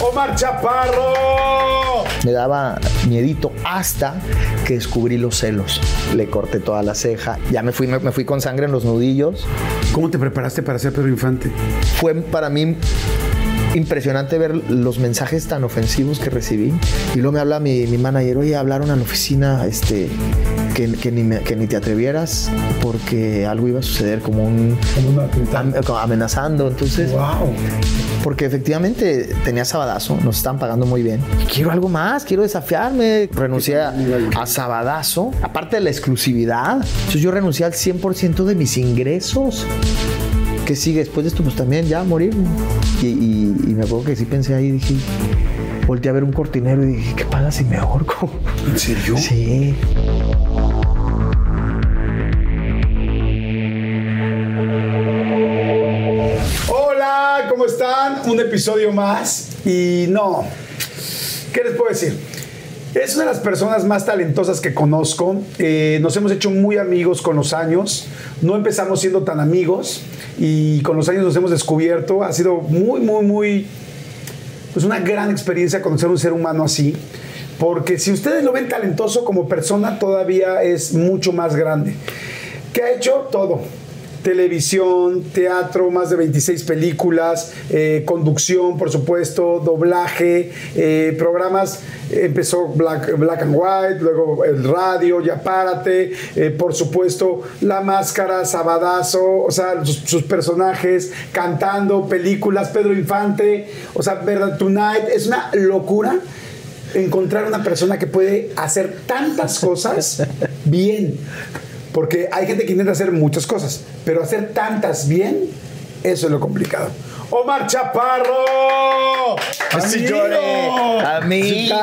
Omar Chaparro. Me daba miedito hasta que descubrí los celos. Le corté toda la ceja. Ya me fui, me, me fui con sangre en los nudillos. ¿Cómo te preparaste para ser Pedro Infante? Fue para mí impresionante ver los mensajes tan ofensivos que recibí. Y luego me habla mi, mi manager, oye, hablaron a la oficina este, que, que ni me- que ni te atrevieras porque algo iba a suceder como un... como amenazando. Entonces, Wow. Porque efectivamente tenía Sabadazo, nos están pagando muy bien. Quiero algo más, quiero desafiarme. Renuncié a, a Sabadazo, aparte de la exclusividad. Entonces yo renuncié al 100% de mis ingresos. ¿Qué sigue después de esto? Pues también ya morir. Y, y- y me acuerdo que sí pensé ahí, dije, volteé a ver un cortinero y dije, ¿qué pasa si me ahorco? ¿En serio? Sí. Un episodio más. Y no, ¿qué les puedo decir? Es una de las personas más talentosas que conozco. Eh, nos hemos hecho muy amigos con los años. No empezamos siendo tan amigos y con los años nos hemos descubierto. Ha sido muy, muy, muy pues una gran experiencia conocer un ser humano así, porque si ustedes lo ven talentoso como persona, todavía es mucho más grande. ¿Qué ha hecho? Todo. Televisión, teatro, más de 26 películas, eh, conducción, por supuesto, doblaje, eh, programas, empezó Black, Black and White, luego el radio, Ya Párate, eh, por supuesto, La Máscara, Sabadazo, o sea, sus, sus personajes, cantando, películas, Pedro Infante, o sea, verdad, Tonight, es una locura encontrar una persona que puede hacer tantas cosas bien. Porque hay gente que intenta hacer muchas cosas, pero hacer tantas bien, eso es lo complicado. Omar Chaparro. Así lloré. Amigo.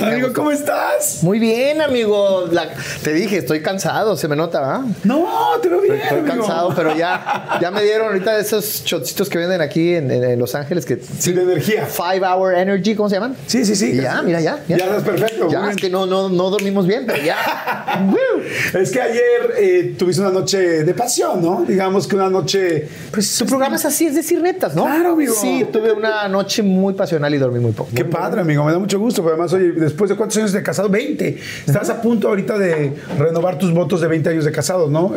Amigo, ¿cómo estás? Muy bien, amigo. La- te dije, estoy cansado, se me nota, ¿verdad? No, te veo bien. Estoy amigo. cansado, pero ya, ya me dieron ahorita esos shotcitos que venden aquí en, en- en Los Ángeles que Sí, de energía. Five Hour Energy, ¿cómo se llaman? Sí, sí, sí. Y ya, mira, ya. Ya estás perfecto. Ya, es que no, no, no dormimos bien, pero ya. Es que ayer eh, tuviste una noche de pasión, ¿no? Digamos que una noche. Pues tu programa es así, es decir netas, ¿no? Claro, amigo. Sí, tuve una noche muy pasional y dormí muy poco. Qué padre, amigo. Me da mucho gusto. Pero además, oye, después de cuántos años de casado? 20. Estás a punto ahorita de renovar tus votos de 20 años de casado, ¿no?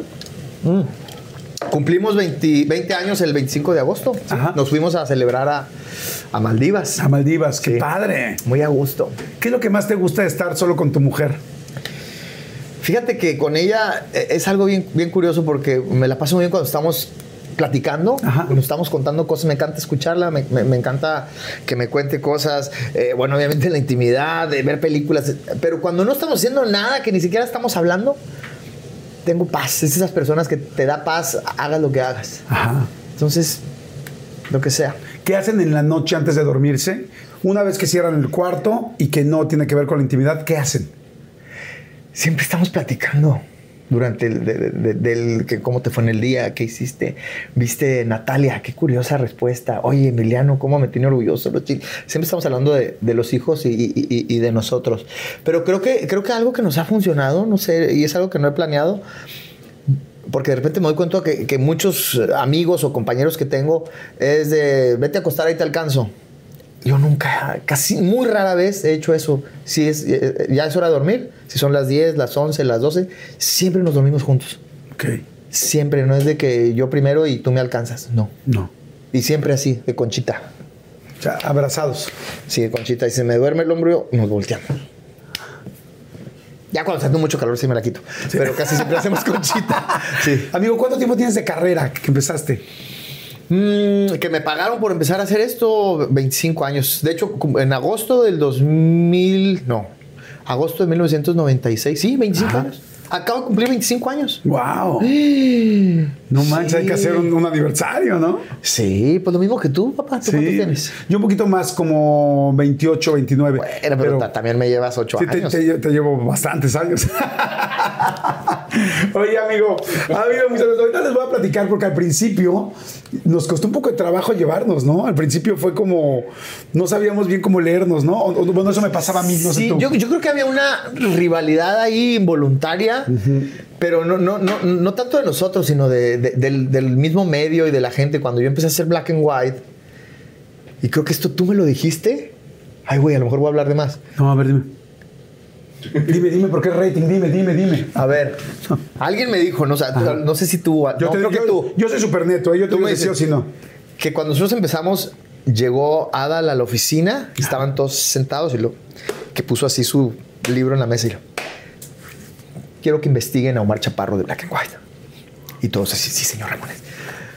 Cumplimos 20, 20 años el 25 de agosto. sí. Ajá. Nos fuimos a celebrar a, a Maldivas. A Maldivas. Qué Sí. padre. Muy a gusto. ¿Qué es lo que más te gusta de estar solo con tu mujer? Fíjate que con ella eh, es algo bien, bien curioso porque me la paso muy bien cuando estamos platicando, Ajá. cuando estamos contando cosas, me encanta escucharla, me, me- me encanta que me cuente cosas, eh, bueno, obviamente la intimidad, de ver películas, pero cuando no estamos haciendo nada, que ni siquiera estamos hablando, tengo paz, es esas personas que te da paz, hagas lo que hagas. Ajá. Entonces, lo que sea. ¿Qué hacen en la noche antes de dormirse? Una vez que cierran el cuarto y que no tiene que ver con la intimidad, ¿qué hacen? Siempre estamos platicando durante el de- de- de- del que cómo te fue en el día, qué hiciste, viste Natalia, qué curiosa respuesta. Oye, Emiliano, cómo me tiene orgulloso. los chi-". Siempre estamos hablando de, los hijos y de nosotros. Pero creo que creo que algo que nos ha funcionado, no sé, y es algo que no he planeado. Porque de repente me doy cuenta que, que muchos amigos o compañeros que tengo es de vete a acostar ahí te alcanzo. Yo nunca, casi muy rara vez he hecho eso. Si es, eh, ya es hora de dormir, si son las 10, las 11, las 12, siempre nos dormimos juntos. Ok. Siempre, no es de que yo primero y tú me alcanzas, no. No. Y siempre así, de conchita. O sea, abrazados. Sí, de conchita. Y se me duerme el hombro, nos volteamos. Ya cuando haciendo mucho calor sí me la quito. Pero casi siempre hacemos conchita. Sí. Amigo, ¿cuánto tiempo tienes de carrera que empezaste? Mm, que me pagaron por empezar a hacer esto 25 años. De hecho, en agosto del 2000, no, agosto de 1996, sí, 25 Ajá. años. Acabo de cumplir 25 años. ¡Wow! No manches, hay que hacer un, un aniversario, ¿no? Sí, pues lo mismo que tú, papá. ¿Tú cuánto tienes? Yo un poquito más, como 28, 29. Bueno, pero, ta- también me llevas 8 Sí, años. te- te llevo bastantes años. Oye, amigo, amigo, mis amigos, ahorita les voy a platicar porque al principio nos costó un poco de trabajo llevarnos, ¿no? Al principio fue como, no sabíamos bien cómo leernos, ¿no? O- bueno, eso me pasaba a mí, no sé Sí, tú. yo, yo creo que había una rivalidad ahí involuntaria, pero no, no, no, no tanto de nosotros, sino de- de- del, del mismo medio y de la gente. Cuando yo empecé a hacer black and white, Y creo que esto tú me lo dijiste. Ay, güey, a lo mejor voy a hablar de más. No, a ver, dime. Dime, dime, ¿por qué rating? Dime, dime, dime. A ver, alguien me dijo, no, o sea, no sé si tú. Yo, no, te, creo yo, que tú. yo soy súper neto, ¿eh? yo te Tú digo me si no. Que cuando nosotros empezamos, llegó Adal a la oficina estaban todos sentados y lo que puso así su libro en la mesa y lo. Quiero que investiguen a Omar Chaparro de Black and White. Y todos así, sí, señor Ramones.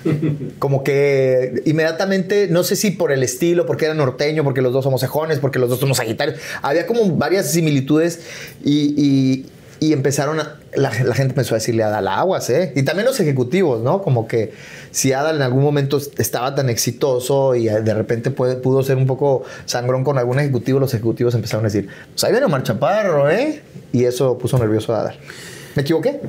Como que inmediatamente, no sé si por el estilo, porque era norteño, porque los dos somos cejones, porque los dos somos sagitarios, había como varias similitudes y, y- y empezaron a, la, la gente empezó a decirle a Adal aguas, ¿eh? Y también los ejecutivos, ¿no? Como que si Adal en algún momento estaba tan exitoso y de repente puede- pudo ser un poco sangrón con algún ejecutivo, los ejecutivos empezaron a decir, pues ahí viene Omar Chaparro, ¿eh? Y eso puso nervioso a Adal. ¿Me equivoqué?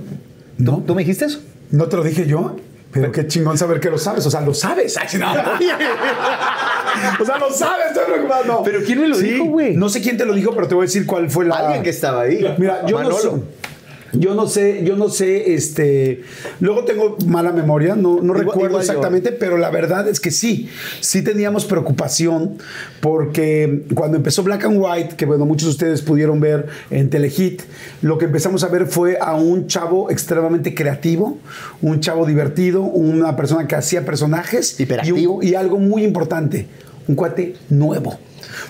¿Tú, No. ¿Tú me dijiste eso? ¿No te lo dije yo? Pero qué chingón saber que lo sabes. O sea, lo sabes. Ay, no. o sea, lo sabes. Estoy preocupado. No. ¿Pero quién me lo dijo, güey? No sé quién te lo dijo, pero te voy a decir cuál fue la... Alguien que estaba ahí. Mira, yo no sé. Yo no sé, yo no sé, este. Luego tengo mala memoria, no, no Igual- recuerdo igual yo. exactamente, pero la verdad es que sí, sí teníamos preocupación porque cuando empezó Black and White, que bueno, muchos de ustedes pudieron ver en Telehit, lo que empezamos a ver fue a un chavo extremadamente creativo, un chavo divertido, una persona que hacía personajes Hiperactivo. y, un- y algo muy importante, un cuate nuevo.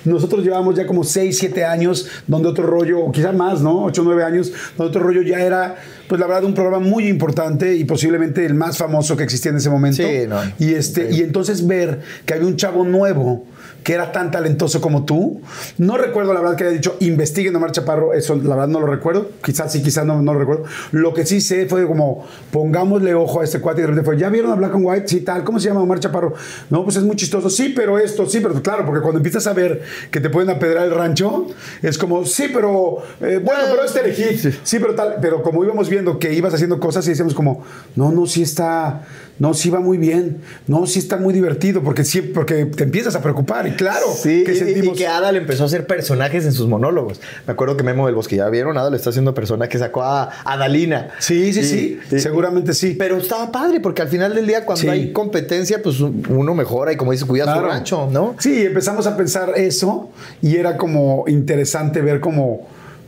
Nosotros llevamos ya como 6, 7 años donde otro rollo, o quizá más, ¿no? 8, 9 años, donde otro rollo ya era, pues la verdad, un programa muy importante y posiblemente el más famoso que existía en ese momento. Sí, no. Y, este, y entonces ver que había un chavo nuevo que era tan talentoso como tú. No recuerdo la verdad que haya dicho investiguen a Omar Chaparro, eso la verdad no lo recuerdo. Quizás sí, quizás no, no lo recuerdo. Lo que sí sé fue como pongámosle ojo a este cuate y de repente fue, ¿ya vieron a Black and White? Sí, tal, ¿cómo se llama Omar Chaparro? No, pues es muy chistoso. Sí, pero esto, sí, pero claro, porque cuando empiezas a ver que te pueden apedrear el rancho, es como, sí, pero eh, bueno, pero este elegí. Sí. pero tal, pero como íbamos viendo que ibas haciendo cosas y decíamos como, no, no, sí está, no, sí va muy bien, no, sí está muy divertido, porque sí, porque te empiezas a preocupar y claro, Sí, que y- y, sentimos... que Adal empezó a hacer personajes en sus monólogos. Me acuerdo que Memo del Bosque, ya vieron, Adal está haciendo personajes que sacó a Adalina. Sí, sí, Y- sí, y- seguramente sí. Pero estaba padre, porque al final del día, cuando Sí. hay competencia, pues uno mejora y como dice, cuida su Claro. rancho, ¿no? Sí, empezamos a pensar eso y era como interesante ver cómo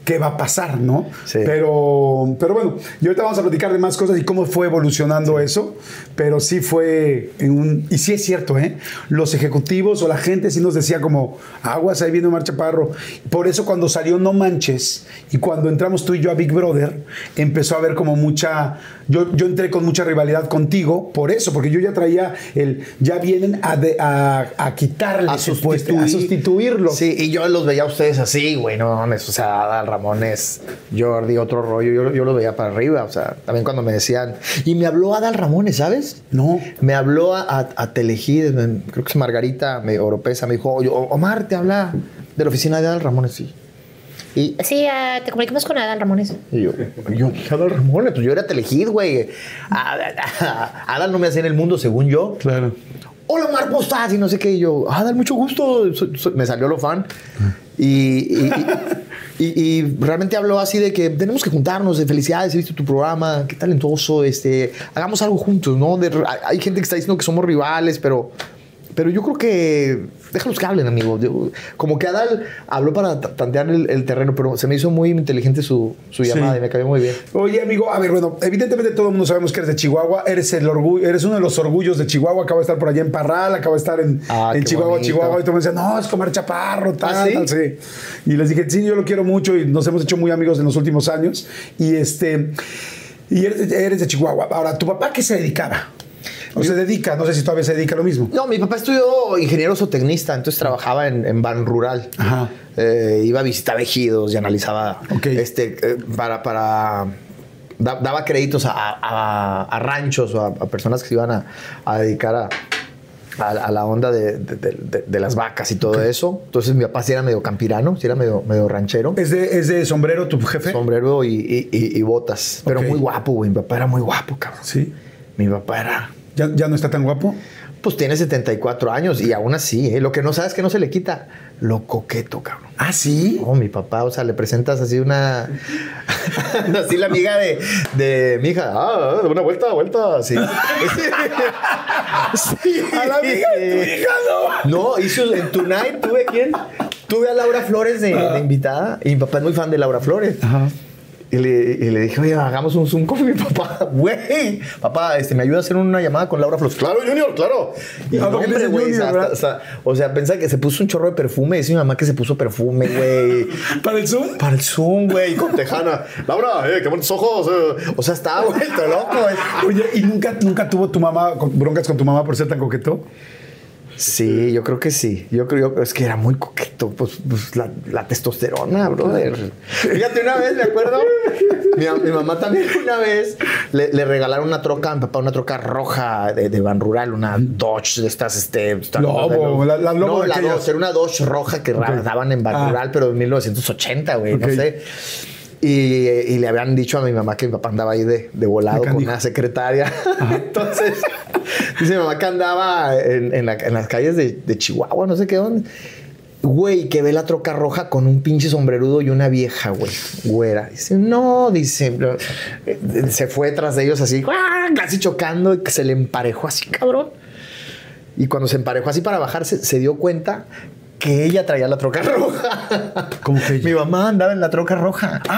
qué va a pasar, ¿no? Sí. Pero, pero bueno, y ahorita vamos a platicar de más cosas y cómo fue evolucionando eso, pero sí fue en un... Y sí es cierto, ¿eh? Los ejecutivos o la gente sí nos decía como, aguas, ahí viene Omar Chaparro. Por eso cuando salió No Manches y cuando entramos tú y yo a Big Brother, empezó a haber como mucha... Yo, yo entré con mucha rivalidad contigo, por eso, porque yo ya traía el... Ya vienen a, de- a, a quitarle A puesto, a sustituir- sustituirlo. Sí, y yo los veía a ustedes así, güey, no mames, o sea, Adal Ramones, Jordi, otro rollo, yo, yo los veía para arriba, o sea, también cuando me decían, y me habló Adal Ramones, ¿sabes? No. Me habló a, a, a Telehit, me- creo que es Margarita me, Oropesa, me dijo, "Oye, Omar, te habla de la oficina de Adal Ramones, sí. Y, Sí, ah, te comunicamos con Adal Ramones. y yo, yo, ¿qué Adal Ramones? Pues yo era Telehit, güey. Adal no me hacía en el mundo, según yo. Claro. Hola, Omar, ¿cómo estás? Y no sé qué. Y yo, ah, dale mucho gusto. So- so- me salió lo fan. Y, y, y- realmente habló así de que tenemos que juntarnos, de felicidades, he visto tu programa, qué talentoso, este, hagamos algo juntos, ¿no? Hay gente que está diciendo que somos rivales, pero, pero yo creo que déjalos que hablen, amigo. Yo- como que Adal habló para ta- tantear el, el terreno, pero se me hizo muy inteligente su, su Sí. llamada y me cayó muy bien. Oye, amigo, a ver, bueno, evidentemente todo el mundo sabemos que eres de Chihuahua, eres el orgullo, eres uno de los orgullos de Chihuahua, acaba de estar por allá en Parral, acaba de estar en, Ah, en Chihuahua, bonito. Chihuahua, y todo el mundo decía, no, es Comar Chaparro, tal, ¿Ah, sí? tal, sí. Y les dije, sí, yo lo quiero mucho y nos hemos hecho muy amigos en los últimos años. Y este, y eres, eres de Chihuahua. Ahora, ¿tu papá qué se dedicaba? O se dedica, no sé si todavía se dedica a lo mismo. No, mi papá estudió ingeniero zootecnista, entonces trabajaba en, en Ban Rural. Ajá. Eh, iba a visitar ejidos y analizaba este, eh, para, para da- daba créditos a, a- a ranchos o a, a personas que se iban a, dedicar a, la onda de, de- de- de- de las vacas y todo eso. Entonces mi papá sí era medio campirano, sí era medio, medio ranchero. ¿Es de, es de sombrero tu jefe? Sombrero y, y- y- y botas. Pero muy guapo, güey. Mi papá era muy guapo, cabrón. Sí. Mi papá era ¿Ya, ya no está tan guapo? pues tiene 74 años y aún así, ¿eh? lo que no sabes que no se le quita, lo coqueto, cabrón. Ah, sí. Oh, mi papá, o sea, le presentas así una. así la amiga de, de mi hija. Ah, una vuelta, vuelta. Sí. sí. A la amiga de tu hija, no. No, hizo en Tonight, tuve quién? Tuve a Laura Flores de, de invitada. Y mi papá es muy fan de Laura Flores. Ajá. Y le, y le dije, oye, hagamos un Zoom con mi papá. Güey, papá, este, ¿me ayuda a hacer una llamada con Laura Flores? Claro, Junior, claro. Y Ah, porque hombre, güey, ¿verdad? hasta- o sea, pensaba que se puso un chorro de perfume. Dice mi mamá que se puso perfume, güey. ¿Para el Zoom? Para el Zoom, güey, con Tejana. Laura, eh, qué bonitos ojos. eh. O sea, estaba vuelto loco, güey. Oye, ¿y nunca, nunca tuvo tu mamá broncas con tu mamá por ser tan coqueto? Sí, yo creo que sí. Yo creo es que era muy coqueto. Pues, pues, la, la testosterona, brother. Fíjate, una vez, me acuerdo. Mi, mi mamá también una vez le, le regalaron una troca a mi papá, una troca roja de, de Ban Rural, una Dodge de estas, este. Lobo, la- la Lobo No, de la aquellas. Dodge, era una Dodge roja que daban en Ban Ah. Rural, pero en 1980, güey, no sé. Y, y le habían dicho a mi mamá que mi papá andaba ahí de, de volado De con una secretaria. Entonces, dice mi mamá que andaba en, en la- en las calles de, de Chihuahua, no sé qué dónde. Güey, que ve la troca roja con un pinche sombrerudo y una vieja, güey, güera. Dice, no, dice. Eh, se fue tras de ellos así, casi chocando, y que se le emparejó así, cabrón. Y cuando se emparejó así para bajarse, se dio cuenta que ella traía la troca roja. ¿Cómo que ella? Mi mamá andaba en la troca roja.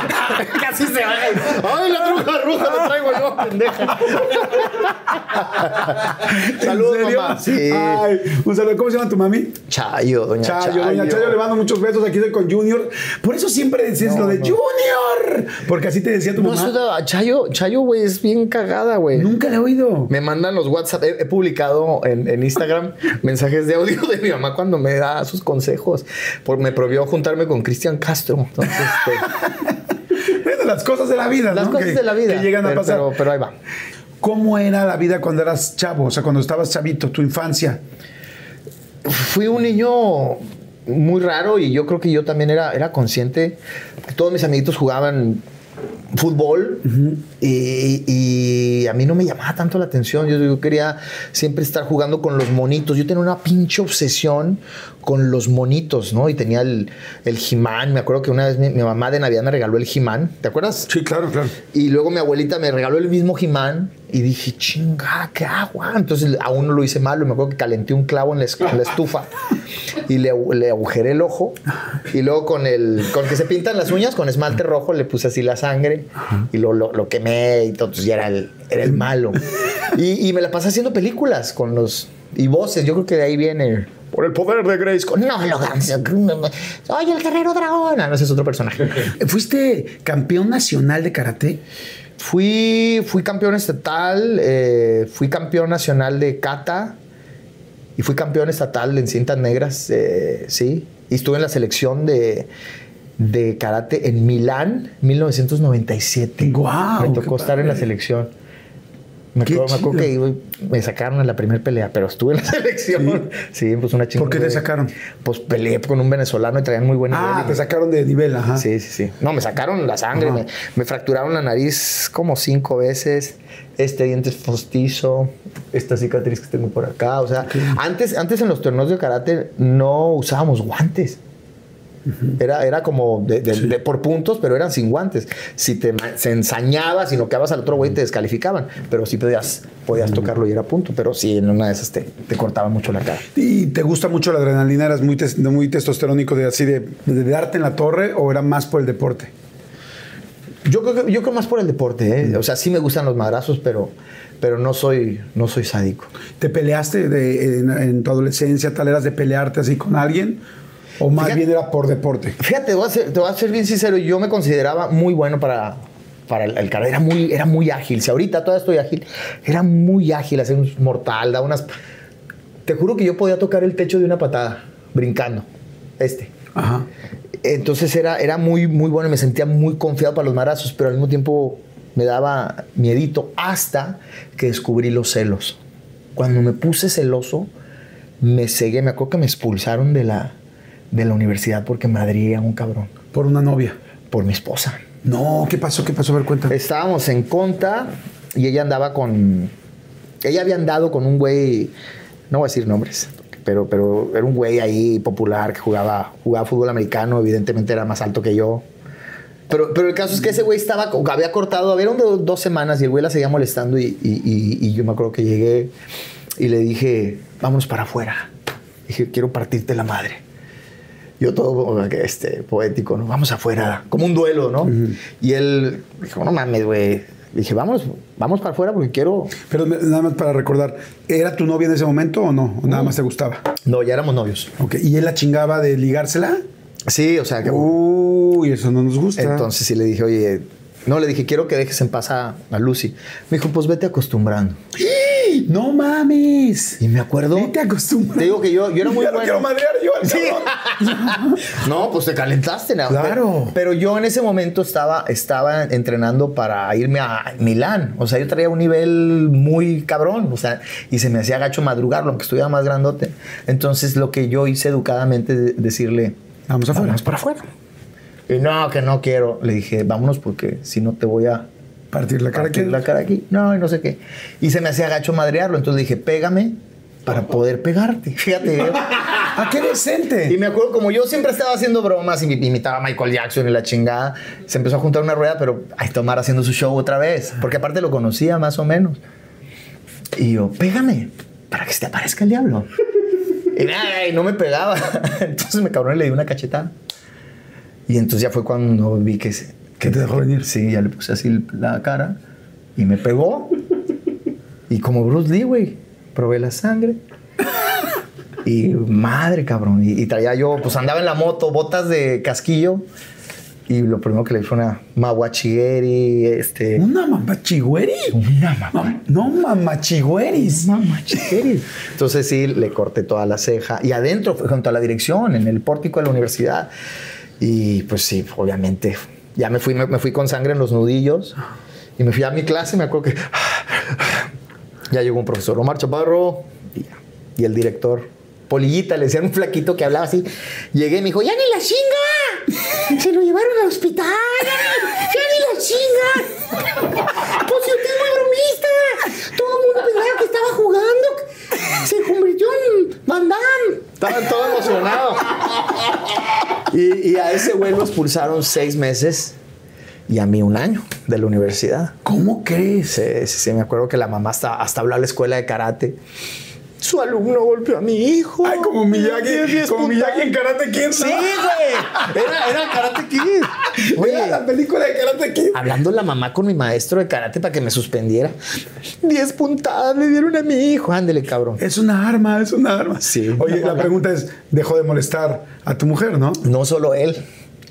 Casi se baja. ¡Ay, la troca roja la traigo yo, pendeja! Saludos, mamá. Sí. Ay, un saludo. ¿Cómo se llama tu mami? Chayo, doña Chayo, Chayo. doña Chayo, le mando muchos besos. Aquí estoy con Junior. Por eso siempre decías lo de Junior. Porque así te decía tu No, mamá. da- Chayo, Chayo, güey, es bien cagada, güey. Nunca le he oído. Me mandan los WhatsApp. He, he publicado en, en Instagram mensajes de audio de mi mamá cuando me da sus consejos. Por, me prohibió juntarme con Cristian Castro. Entonces, este, Bueno, las cosas de la vida, las ¿no? cosas Que- de la vida. Que llegan a pero, pasar. Pero, pero ahí va. ¿Cómo era la vida cuando eras chavo? O sea, cuando estabas chavito, tu infancia. fui un niño muy raro y yo creo que yo también era, era consciente. Todos mis amiguitos jugaban fútbol y, y a mí no me llamaba tanto la atención. Yo, yo quería siempre estar jugando con los monitos. Yo tenía una pinche obsesión con los monitos, ¿no? Y tenía el, el He-Man. Me acuerdo que una vez mi, mi mamá de Navidad me regaló el He-Man. ¿Te acuerdas? Sí, claro, claro. Y luego mi abuelita me regaló el mismo He-Man y dije, chinga, ¿qué hago? Entonces aún no lo hice malo. Me acuerdo que calenté un clavo en la, es- en la estufa y le, le agujeré el ojo. Y luego con el con que se pintan las uñas, con esmalte rojo, le puse así la sangre y lo, lo, lo quemé y todo. Entonces ya era el, era el malo. Y, y me la pasé haciendo películas con los. y voces. Yo creo que de ahí viene. Por el poder de Grace. No me lo hagas. Soy el guerrero dragón. Ah, no, ese es otro personaje. ¿Fuiste campeón nacional de karate? Fui, fui campeón estatal, eh, fui campeón nacional de kata y fui campeón estatal en cintas negras, eh, sí. Y estuve en la selección de, de karate en Milán, 1997. Guau, Me qué tocó estar en la selección. Me acuerdo, me acuerdo que iba- me sacaron en la primera pelea, pero estuve en la selección. Sí, pues una chingada. ¿Por qué te sacaron? Pues peleé con un venezolano y traían muy buen nivel. Ah, te me- sacaron de nivel, ajá. Sí, sí, sí. No, me sacaron la sangre, me, me fracturaron la nariz como cinco veces, este diente postizo, esta cicatriz que tengo por acá. O sea, antes, antes en los torneos de karate no usábamos guantes. Era, era como de, de- de por puntos, pero eran sin guantes. Si te se ensañabas y noqueabas al otro güey, te descalificaban. Pero sí podías, podías tocarlo y era punto. Pero sí, en una de esas te, te cortaban mucho la cara. ¿Y te gusta mucho la adrenalina? ¿Eras muy, tes- muy testosterónico de así de, de darte en la torre o era más por el deporte? Yo creo, que- yo creo más por el deporte, ¿eh? O sea, sí me gustan los madrazos, pero, pero no, soy, no soy sádico. ¿Te peleaste de- en, en tu adolescencia, tal eras de pelearte así con alguien? ¿O más Fíjate- bien era por deporte? Fíjate, te voy, a ser, te voy a ser bien sincero, yo me consideraba muy bueno para, para el, el. Era muy, era muy ágil. Si ahorita todavía estoy ágil, era muy ágil, hacer un mortal, da unas... Te juro que yo podía tocar el techo de una patada, brincando. Este. Ajá. Entonces era, era muy, muy bueno me sentía muy confiado para los marazos, pero al mismo tiempo me daba miedito hasta que descubrí los celos. Cuando me puse celoso, me cegué. Me acuerdo que me expulsaron de la, de la universidad porque madría un cabrón Por una novia. por mi esposa. No, ¿qué pasó? ¿Qué pasó? A ver, cuenta. Estábamos en conta y ella andaba con. Ella había andado con un güey, no voy a decir nombres, pero, pero era un güey ahí popular que jugaba, jugaba fútbol americano, evidentemente era más alto que yo. Pero, pero el caso es que ese güey estaba, había cortado, habían do- dos semanas y el güey la seguía molestando y, y- y- y yo me acuerdo que llegué y le dije, vámonos para afuera. Dije, quiero partirte la madre. Yo todo este, poético, ¿no? Vamos afuera, como un duelo, ¿no? Y él dijo, no mames, güey. Dije, vamos, vamos para afuera porque quiero... Pero nada más para recordar, ¿era tu novia en ese momento o no? ¿O nada más te gustaba? No, ya éramos novios. Ok, ¿y él la chingaba de ligársela? Sí, o sea, que... Uy, eso no nos gusta. Entonces sí le dije, oye, no, le dije, quiero que dejes en paz a, a Lucy. Me dijo, pues vete acostumbrando. ¡No mames! Y me acuerdo... Vete acostumbrando. Te digo que yo, yo era muy Ya lo bueno. quiero madrear yo al Sí. cabrón. no, pues te calentaste, ¿no? Claro. Pero, pero yo en ese momento estaba, estaba entrenando para irme a Milán. O sea, yo traía un nivel muy cabrón. O sea, y se me hacía gacho madrugarlo, aunque estuviera más grandote. Entonces, lo que yo hice educadamente, de- decirle, Vamos afuera. Vamos para afuera. Y no, que no quiero. Le dije, vámonos porque si no te voy a Partir la cara partir aquí. la cara aquí. No, y no sé qué. Y se me hacía gacho madrearlo. Entonces dije, pégame para poder pegarte. Fíjate. ¿eh? ¡Ah, qué decente! Y me acuerdo, como yo siempre estaba haciendo bromas y mi- imitaba a Michael Jackson y la chingada, se empezó a juntar una rueda, pero a tomar haciendo su show otra vez. Porque aparte lo conocía más o menos. Y yo, pégame para que se te aparezca el diablo. Y nada, y no me pegaba. Entonces me cabrón y le di una cachetada. Y entonces ya fue cuando vi que, se- Que te dejó venir. Sí, ya le puse así la cara y me pegó. Y como Bruce Lee, güey, probé la sangre. Y madre, cabrón. Y, y traía yo, pues andaba en la moto, botas de casquillo. Y lo primero que le fue una maguachigueri, este. ¿Una mamachigüeri? Una mamá. Mam- No, mamachigüeris. Maguachigueri. Entonces sí, le corté toda la ceja. Y adentro, junto a la dirección, en el pórtico de la universidad. Y pues sí, obviamente. Ya me fui, me, fui con sangre en los nudillos. Y me fui a mi clase. Me acuerdo que. Ya llegó un profesor, Omar Chaparro. Y. Y el director, Polillita, le decían un flaquito que hablaba así. Llegué y me dijo: ¡Ya ni la chinga! Se lo llevaron al hospital. ¡Ya ni, la chinga! Pues es muy bromista. Todo el mundo pensaba que estaba jugando. Se convirtió en Van Damme. Estaban todos emocionados. Y, y a ese güey lo expulsaron seis meses y a mí un año de la universidad. ¿Cómo crees? Sí, sí, sí, me acuerdo que la mamá hasta, hasta habló a la escuela de karate. Su alumno golpeó a mi hijo. Ay, como Miyagi, como. Miyagi en Karate Kid. ¿no? Sí, güey. Era, era Karate Kid. Oye, la película de Karate Kid. hablando la mamá con mi maestro de karate para que me suspendiera. Diez puntadas le dieron a mi hijo. Ándele, cabrón. Es una arma, es una arma. Sí. Oye, la pregunta es, dejó de molestar a tu mujer, ¿no? No solo él,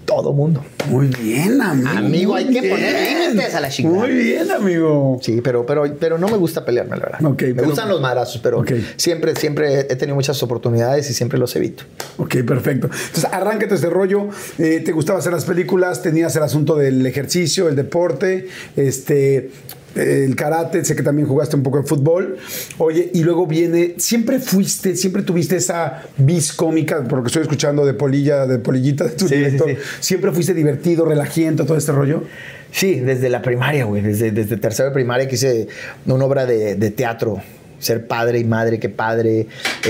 todo mundo. Muy bien, amigo. Amigo, muy hay que bien. poner límites a la chingada. Muy bien, amigo. Sí, pero, pero, pero no me gusta pelearme, la verdad. Me pero- gustan los madrazos, pero siempre, siempre he tenido muchas oportunidades y siempre los evito. Ok, perfecto. Entonces, arráncate este rollo. Eh, ¿Te gustaba hacer las películas? ¿Tenías el asunto del ejercicio, el deporte, este, el karate? Sé que también jugaste un poco de fútbol. Oye, y luego viene, ¿siempre fuiste, siempre tuviste esa vis cómica, por lo que estoy escuchando de Polilla, de Polillita, de tu Sí, director? sí. ¿Siempre fuiste divertido, relajiento, todo este rollo? Sí, desde la primaria, güey. Desde, desde tercero de primaria que hice una obra de, de teatro. Ser padre y madre, qué padre. Eh,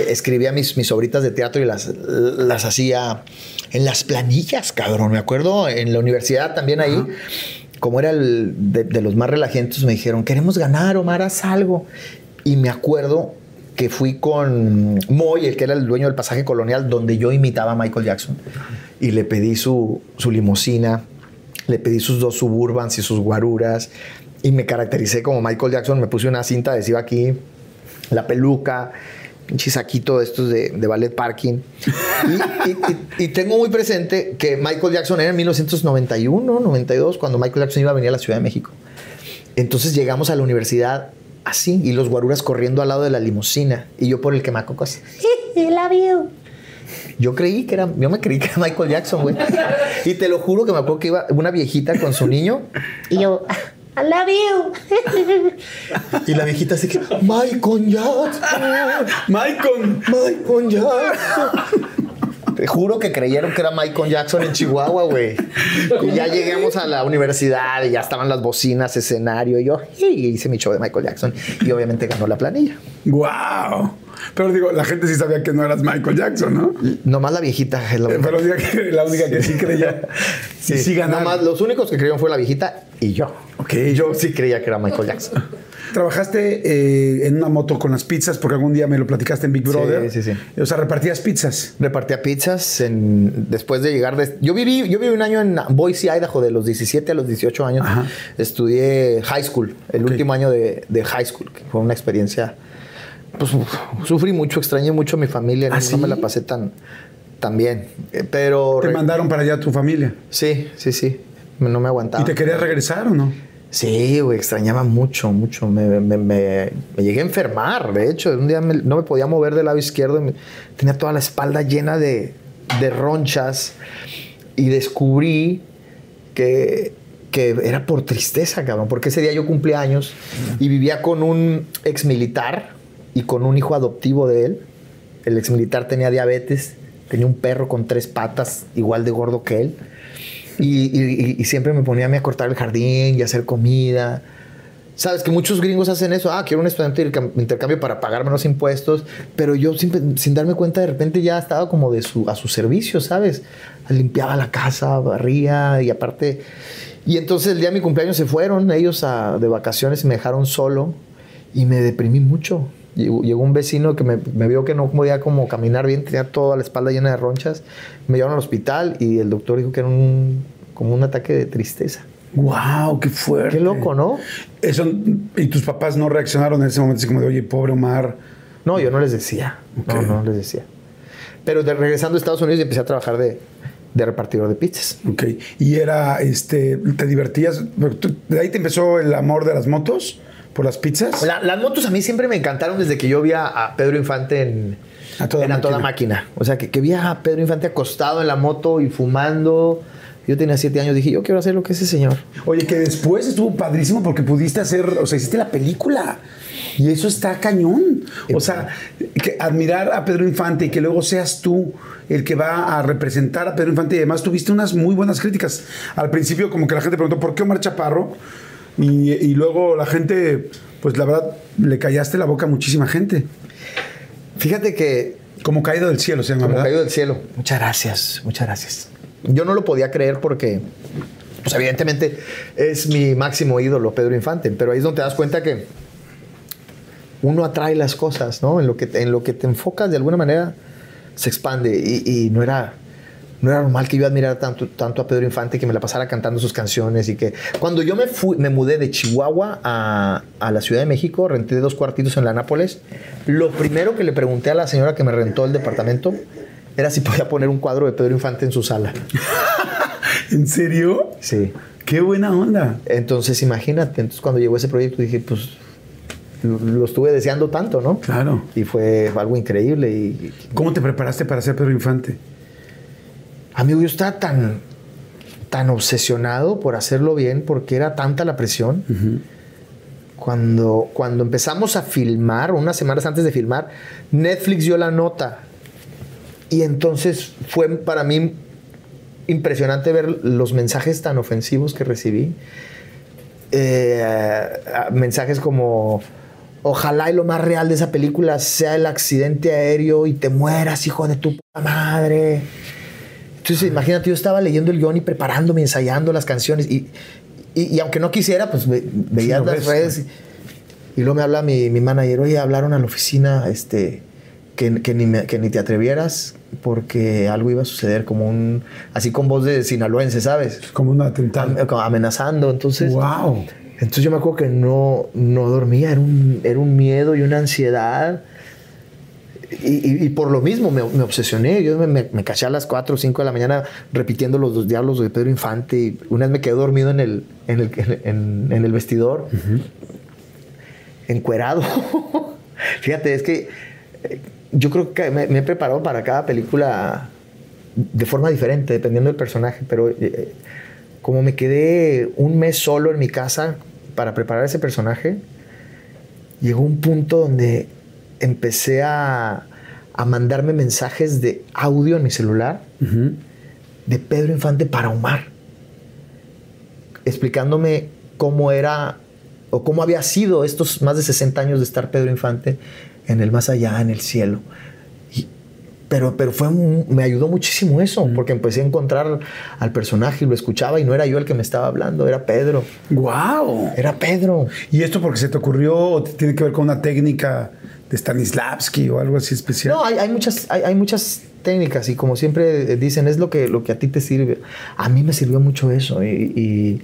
escribía mis, mis obritas de teatro y las, las hacía en las planillas, cabrón. Me acuerdo en la universidad también ahí. Como era el de, los más relajentos, me dijeron, queremos ganar, Omar, haz algo. Y me acuerdo que fui con Moy, el que era el dueño del pasaje colonial, donde yo imitaba a Michael Jackson. Y le pedí su, su limusina, le pedí sus dos suburbans y sus guaruras. Y me caractericé como Michael Jackson. Me puse una cinta adhesiva aquí, la peluca, un chisaquito de estos de, de ballet parking. Y, y- y- y tengo muy presente que Michael Jackson era en 1991, 92, cuando Michael Jackson iba a venir a la Ciudad de México. Entonces llegamos a la universidad así y los guaruras corriendo al lado de la limusina y yo por el quemacocos. I love you. Yo creí que era, yo me creí que era Michael Jackson, güey. Y te lo juro que me acuerdo que iba una viejita con su niño Y yo, I love you. y la viejita así que, Michael Jackson, Michael. Michael Jackson. Te juro que creyeron que era Michael Jackson en Chihuahua, güey. Y ya llegamos a la universidad y ya estaban las bocinas, escenario. Y yo y hice mi show de Michael Jackson y obviamente ganó la planilla. Wow. Pero digo, la gente sí sabía que no eras Michael Jackson, ¿no? Nomás la viejita es la Eh, única. Pero diga que la única que sí creyó. Sí, sí ganaron. Nomás los únicos que creyeron fue la viejita y yo. Ok. Yo sí creía que era Michael Jackson. Trabajaste eh, en una moto con las pizzas porque algún día me lo platicaste en Big Sí, Brother. sí, sí. O sea, repartías pizzas. Repartía pizzas en- después de llegar de... Yo viví, yo viví un año en Boise, Idaho, de los 17 a los 18 años. Ajá. Estudié high school, el último año de, de high school, que fue una experiencia... Pues uf, sufrí mucho, extrañé mucho a mi familia, ¿Ah, no, sí? me la pasé tan, tan bien. Eh, Pero... Te mandaron para allá tu familia. Sí, sí, sí. No me aguantaba. ¿Y te querías regresar o no? Sí, güey, extrañaba mucho, mucho. Me, me- me- me llegué a enfermar, de hecho. Un día no me podía mover del lado izquierdo. tenía toda la espalda llena de, de ronchas. Y descubrí que, que era por tristeza, cabrón. Porque ese día yo cumplía años y vivía con un ex militar y con un hijo adoptivo de él. El ex militar tenía diabetes, tenía un perro con tres patas, igual de gordo que él. Y, y- y siempre me ponía a mí a cortar el jardín y a hacer comida. Sabes que muchos gringos hacen eso. Ah, quiero un estudiante de intercam- intercambio para pagar menos impuestos. Pero yo sin, sin darme cuenta, de repente ya estaba como de su, a su servicio, ¿sabes? Limpiaba la casa, barría y aparte. Y entonces el día de mi cumpleaños se fueron ellos a- de vacaciones y me dejaron solo. Y me deprimí mucho. Llegó, un vecino que me, me vio que no podía como caminar bien, tenía toda la espalda llena de ronchas. Me llevaron al hospital y el doctor dijo que era un, como un ataque de tristeza. ¡Wow! ¡Qué fuerte! Qué loco, ¿no? Eso, ¿Y tus papás no reaccionaron en ese momento así como de, oye, pobre Omar? No, yo no les decía. No, Ok. no les decía. Pero de, regresando a Estados Unidos empecé a trabajar de, de repartidor de pizzas. Ok. ¿Y era, este, te divertías? ¿Tú- ¿De ahí te empezó el amor de las motos? ¿Por las pizzas? La- las motos a mí siempre me encantaron desde que yo vi a, Pedro Infante en, A toda en A Toda máquina. máquina. O sea, que, que vi a Pedro Infante acostado en la moto y fumando. Yo tenía siete años, dije, yo quiero hacer lo que ese señor. Oye, que después estuvo padrísimo porque pudiste hacer, o sea, hiciste la película. Y eso está cañón. O sea, que admirar a Pedro Infante y que luego seas tú el que va a representar a Pedro Infante y además tuviste unas muy buenas críticas. Al principio como que la gente preguntó, ¿por qué Omar Chaparro? Y, y luego la gente, pues la verdad, le callaste la boca a muchísima gente. Fíjate que Como caído del cielo se llama, Como ¿verdad? caído del cielo. Muchas gracias, muchas gracias. Yo no lo podía creer porque, pues evidentemente es mi máximo ídolo, Pedro Infante, pero ahí es donde te das cuenta que uno atrae las cosas, ¿no? En lo que, te- en lo que te enfocas de alguna manera se expande y, y no era... No era normal que yo admirara tanto, tanto a Pedro Infante que me la pasara cantando sus canciones y que cuando yo me, fui, me mudé de Chihuahua a, a la Ciudad de México, renté dos cuartitos en la Nápoles, lo primero que le pregunté a la señora que me rentó el departamento era si podía poner un cuadro de Pedro Infante en su sala. ¿En serio? Sí. Qué buena onda. Entonces, imagínate, entonces cuando llegó ese proyecto dije, pues lo, estuve deseando tanto, ¿no? Claro. Y fue algo increíble y ¿Cómo te preparaste para ser Pedro Infante? Amigo, yo estaba tan tan obsesionado por hacerlo bien porque era tanta la presión. Cuando, cuando empezamos a filmar, unas semanas antes de filmar, Netflix dio la nota. Y entonces fue para mí impresionante ver los mensajes tan ofensivos que recibí. Eh, mensajes como, ojalá y lo más real de esa película sea el accidente aéreo y te mueras, hijo de tu puta madre. Entonces, imagínate, yo estaba leyendo el guion y preparándome, ensayando las canciones. Y, y, y aunque no quisiera, pues ve, veía lo las ves, redes. Y, y luego me habla mi, mi manager, oye, hablaron a la oficina este, que, que, ni me- que ni te atrevieras porque algo iba a suceder, como un. Así con voz de sinaloense, ¿sabes? Como un atentado. Am- amenazando. Entonces. wow. Entonces yo me acuerdo que no, no dormía, era un, era un miedo y una ansiedad. Y, y- por lo mismo me, me obsesioné. Yo me, me, me caché a las 4 o 5 de la mañana repitiendo los dos diálogos de Pedro Infante. Y una vez me quedé dormido en el, en el, en- en el vestidor, encuerado. Fíjate, es que eh, yo creo que me, me he preparado para cada película de forma diferente, dependiendo del personaje. Pero eh, como me quedé un mes solo en mi casa para preparar ese personaje, llegó un punto donde empecé a, a mandarme mensajes de audio en mi celular de Pedro Infante para Omar, explicándome cómo era o cómo había sido estos más de 60 años de estar Pedro Infante en el más allá, en el cielo. Y- pero, pero fue un- me ayudó muchísimo eso, porque empecé a encontrar al personaje y lo escuchaba y no era yo el que me estaba hablando, era Pedro. ¡Wow! Era Pedro. ¿Y esto porque se te ocurrió o tiene que ver con una técnica de Stanislavski o algo así especial? No, hay, hay muchas, hay, hay muchas técnicas y como siempre dicen, es lo que, lo que a ti te sirve. A mí me sirvió mucho eso y, y-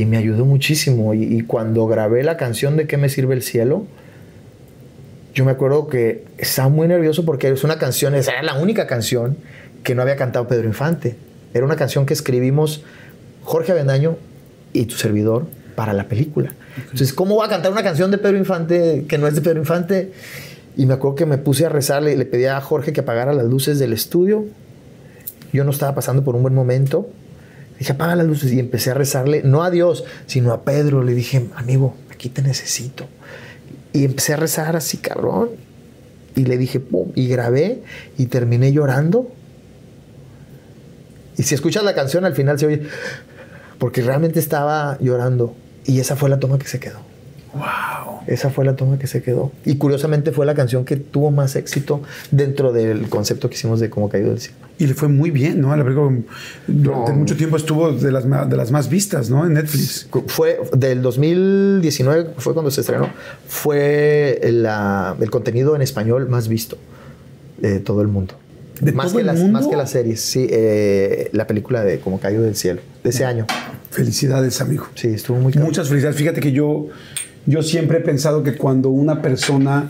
y me ayudó muchísimo. Y, y cuando grabé la canción de ¿Qué me sirve el cielo? Yo me acuerdo que estaba muy nervioso porque es una canción, esa era la única canción que no había cantado Pedro Infante. Era una canción que escribimos Jorge Avendaño y tu servidor para la película. Entonces, ¿cómo va a cantar una canción de Pedro Infante que no es de Pedro Infante? Y me acuerdo que me puse a rezarle y le pedí a Jorge que apagara las luces del estudio. Yo no estaba pasando por un buen momento. Dije, apaga las luces y empecé a rezarle, no a Dios, sino a Pedro. Le dije, amigo, aquí te necesito. Y empecé a rezar así, cabrón. Y le dije, pum, y grabé y terminé llorando. Y si escuchas la canción, al final se oye, porque realmente estaba llorando. Y esa fue la toma que se quedó. ¡Wow! Esa fue la toma que se quedó. Y curiosamente fue la canción que tuvo más éxito dentro del concepto que hicimos de Como Caído del Cielo. Y le fue muy bien, ¿no? La película durante No. mucho tiempo estuvo de las, de las más vistas, ¿no? En Netflix. Fue del 2019, fue cuando se estrenó, fue la- el contenido en español más visto de todo el mundo. ¿De más, todo que el las, mundo? más que las series, sí. eh, la película de Como Caído del Cielo, de ese año. Felicidades, amigo. Sí, estuvo muy cabrón. Muchas felicidades. Fíjate que yo, yo siempre he pensado que cuando una persona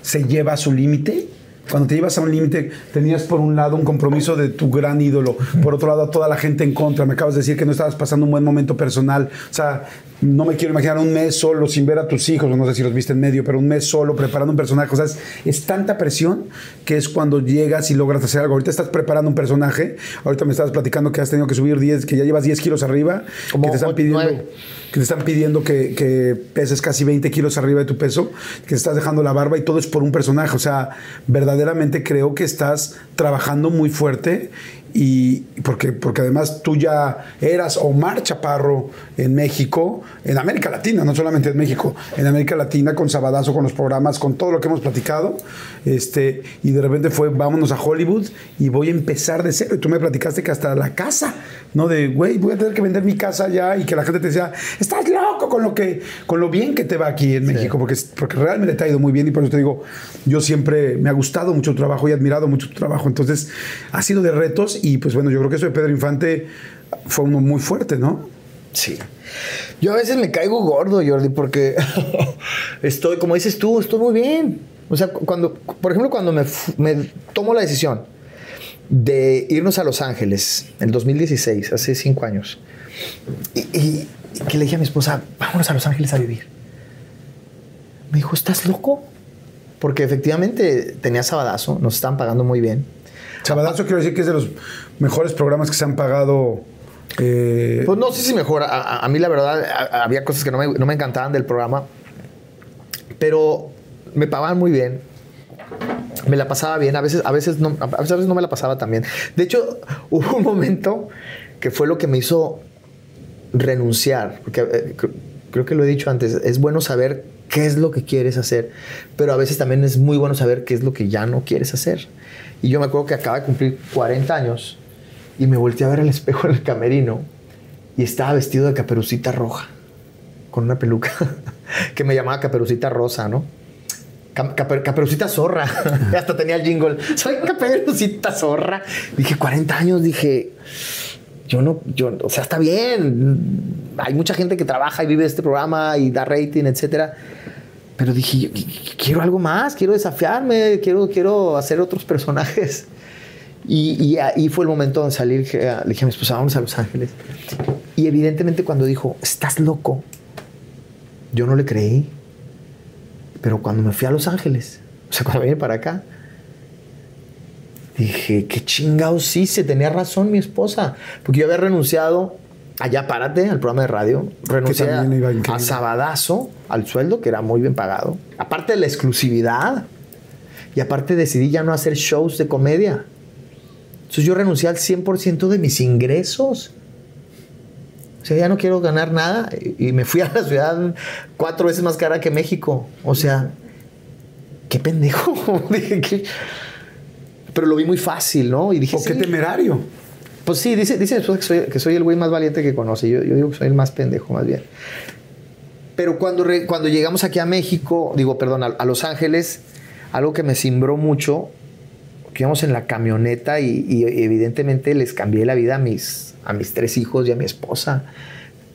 se lleva a su límite, cuando te llevas a un límite, tenías por un lado un compromiso de tu gran ídolo, por otro lado a toda la gente en contra. Me acabas de decir que no estabas pasando un buen momento personal. O sea, no me quiero imaginar un mes solo sin ver a tus hijos, no sé si los viste en medio, pero un mes solo preparando un personaje. O sea, es, es tanta presión que es cuando llegas y logras hacer algo. Ahorita estás preparando un personaje. Ahorita me estabas platicando que has tenido que subir 10, que ya llevas 10 kilos arriba, Como que te están pidiendo. Que te están pidiendo que, que peses casi 20 kilos arriba de tu peso, que te estás dejando la barba y todo es por un personaje. O sea, verdaderamente creo que estás trabajando muy fuerte y porque, porque además tú ya eras Omar Chaparro en México, en América Latina, no solamente en México, en América Latina con Sabadazo, con los programas, con todo lo que hemos platicado, este, y de repente fue vámonos a Hollywood y voy a empezar de cero. Y tú me platicaste que hasta la casa, ¿no? De, güey, voy a tener que vender mi casa ya y que la gente te decía, estás loco con lo, que, con lo bien que te va aquí en México, porque, porque realmente te ha ido muy bien y por eso te digo, yo siempre me ha gustado mucho tu trabajo y he admirado mucho tu trabajo. Entonces, ha sido de retos y pues bueno, yo creo que eso de Pedro Infante fue uno muy fuerte, ¿no? Sí. Yo a veces me caigo gordo, Jordi, porque estoy, como dices tú, estoy muy bien. O sea, cuando, por ejemplo, cuando me, me tomo la decisión de irnos a Los Ángeles en el 2016, hace cinco años, y- y que le dije a mi esposa, vámonos a Los Ángeles a vivir. Me dijo, ¿estás loco? Porque efectivamente tenía sabadazo, nos estaban pagando muy bien. Sabadazo quiero decir que es de los mejores programas que se han pagado. eh, Pues no sé si mejor. A, a- mí la verdad a- había cosas que no me, no me encantaban del programa, pero me pagaban muy bien. Me la pasaba bien. A veces, a veces no, a veces no me la pasaba tan bien. De hecho, hubo un momento que fue lo que me hizo renunciar, porque eh, cr- creo que lo he dicho antes. Es bueno saber qué es lo que quieres hacer, pero a veces también es muy bueno saber qué es lo que ya no quieres hacer. Y yo me acuerdo que acaba de cumplir 40 años y me volteé a ver al espejo en el camerino y estaba vestido de caperucita roja, con una peluca que me llamaba caperucita rosa, ¿no? Caperucita zorra. Hasta tenía el jingle. Soy caperucita zorra. Dije, 40 años, dije, yo no, yo, o sea, está bien. Hay mucha gente que trabaja y vive este programa y da rating, etcétera. Pero dije, yo qu- qu- quiero algo más, quiero desafiarme, quiero, quiero hacer otros personajes. Y, y ahí fue el momento de salir. Le dije a mi esposa, vamos a Los Ángeles. Y evidentemente cuando dijo, estás loco, yo no le creí. Pero cuando me fui a Los Ángeles, o sea, cuando vine para acá, dije, qué chingados se tenía razón mi esposa. Porque yo había renunciado, allá párate, al programa de radio, renuncié a, Sabadazo, al sueldo, que era muy bien pagado. Aparte de la exclusividad. Y aparte decidí ya no hacer shows de comedia. Entonces yo renuncié al 100% de mis ingresos. O sea, ya no quiero ganar nada. Y me fui a la ciudad cuatro veces más cara que México. O sea, qué pendejo. Pero lo vi muy fácil, ¿no? Y dije, O qué "Sí". temerario. Pues sí, dice, dice mi esposa que soy, que soy el güey más valiente que conoce. Yo, yo digo que soy el más pendejo, más bien. Pero cuando, re- cuando llegamos aquí a México, digo, perdón, a, a Los Ángeles, algo que me cimbró mucho, que íbamos en la camioneta y, y evidentemente les cambié la vida a mis, a mis tres hijos y a mi esposa.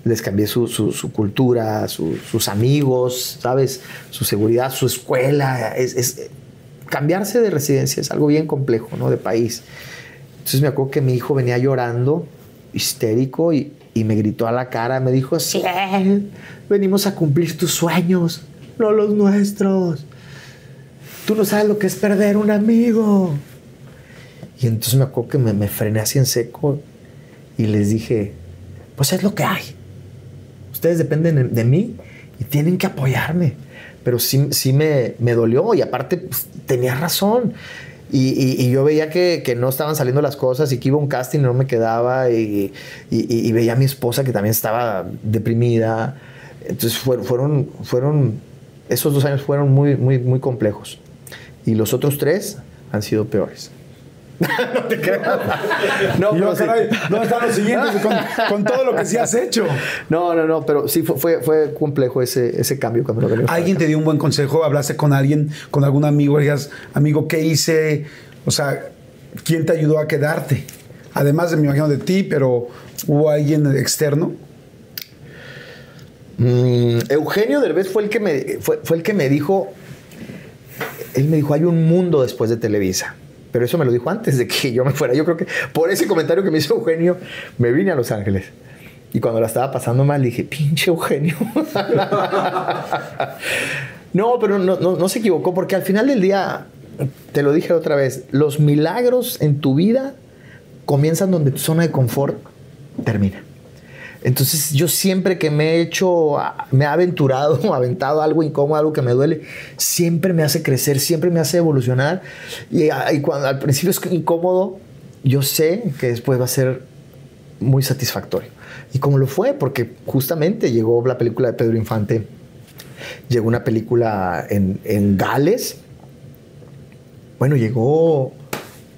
Les cambié su, su- su cultura, su- sus amigos, ¿sabes? Su seguridad, su escuela. Es, es- cambiarse de residencia es algo bien complejo, ¿no? De país. Entonces me acuerdo que mi hijo venía llorando, histérico, y, y me gritó a la cara, me dijo, Ciel, venimos a cumplir tus sueños, no los nuestros. Tú no sabes lo que es perder un amigo. Y entonces me acuerdo que me, me frené así en seco y les dije, pues es lo que hay. Ustedes dependen de mí y tienen que apoyarme. Pero sí, sí me, me dolió y aparte pues, tenía razón. Y, y- y yo veía que, que no estaban saliendo las cosas y que iba un casting y no me quedaba. Y- y veía a mi esposa que también estaba deprimida. Entonces fueron, fueron, fueron esos dos años fueron muy, muy, muy complejos. Y los otros tres han sido peores. no te creas. No, yo, pero sí. caray, ¿dónde están los siguientes? Con, con todo lo que sí has hecho. No, no, no, pero sí fue, fue, complejo ese, ese cambio ¿Alguien te dio un buen consejo? ¿Hablaste con alguien, con algún amigo? Digas, amigo, ¿qué hice? O sea, ¿quién te ayudó a quedarte? Además de, me imagino, de ti, pero ¿hubo alguien externo? Mm, Eugenio Derbez fue el que me fue, fue el que me dijo él me dijo hay un mundo después de Televisa pero eso me lo dijo antes de que yo me fuera. Yo creo que por ese comentario que me hizo Eugenio me vine a Los Ángeles. Y cuando la estaba pasando mal dije pinche Eugenio no pero no, no, no se equivocó porque al final del día te lo dije otra vez los milagros en tu vida comienzan donde tu zona de confort termina entonces yo siempre que me he hecho, me he aventurado, aventado algo incómodo, algo que me duele, siempre me hace crecer, siempre me hace evolucionar. Y, ah, y cuando al principio es incómodo, yo sé que después va a ser muy satisfactorio. Y como lo fue, porque justamente llegó la película de Pedro Infante, llegó una película en, en Gales, bueno, llegó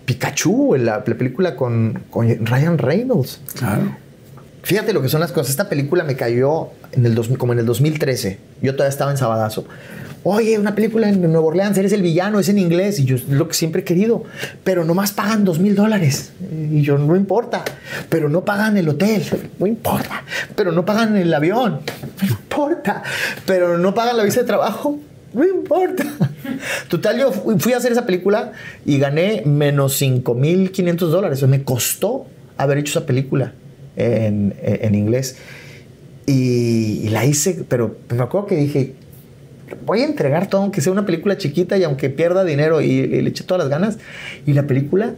Pikachu, la, la película con, con Ryan Reynolds. Claro. Fíjate lo que son las cosas. Esta película me cayó en el como en el 2013. Yo todavía estaba en Sabadazo. Oye, una película en Nueva Orleans, eres el villano, es en inglés. Y yo es lo que siempre he querido. Pero nomás pagan dos mil dólares. Y yo, no importa. Pero no pagan el hotel. No importa. Pero no pagan el avión. No importa. Pero no pagan la visa de trabajo. No importa. Total, yo fui a hacer esa película y gané menos 5.500 dólares. Eso me costó haber hecho esa película en, en- inglés. Y, y la hice, pero me acuerdo que dije, voy a entregar todo, aunque sea una película chiquita y aunque pierda dinero y, y le eché todas las ganas. Y la película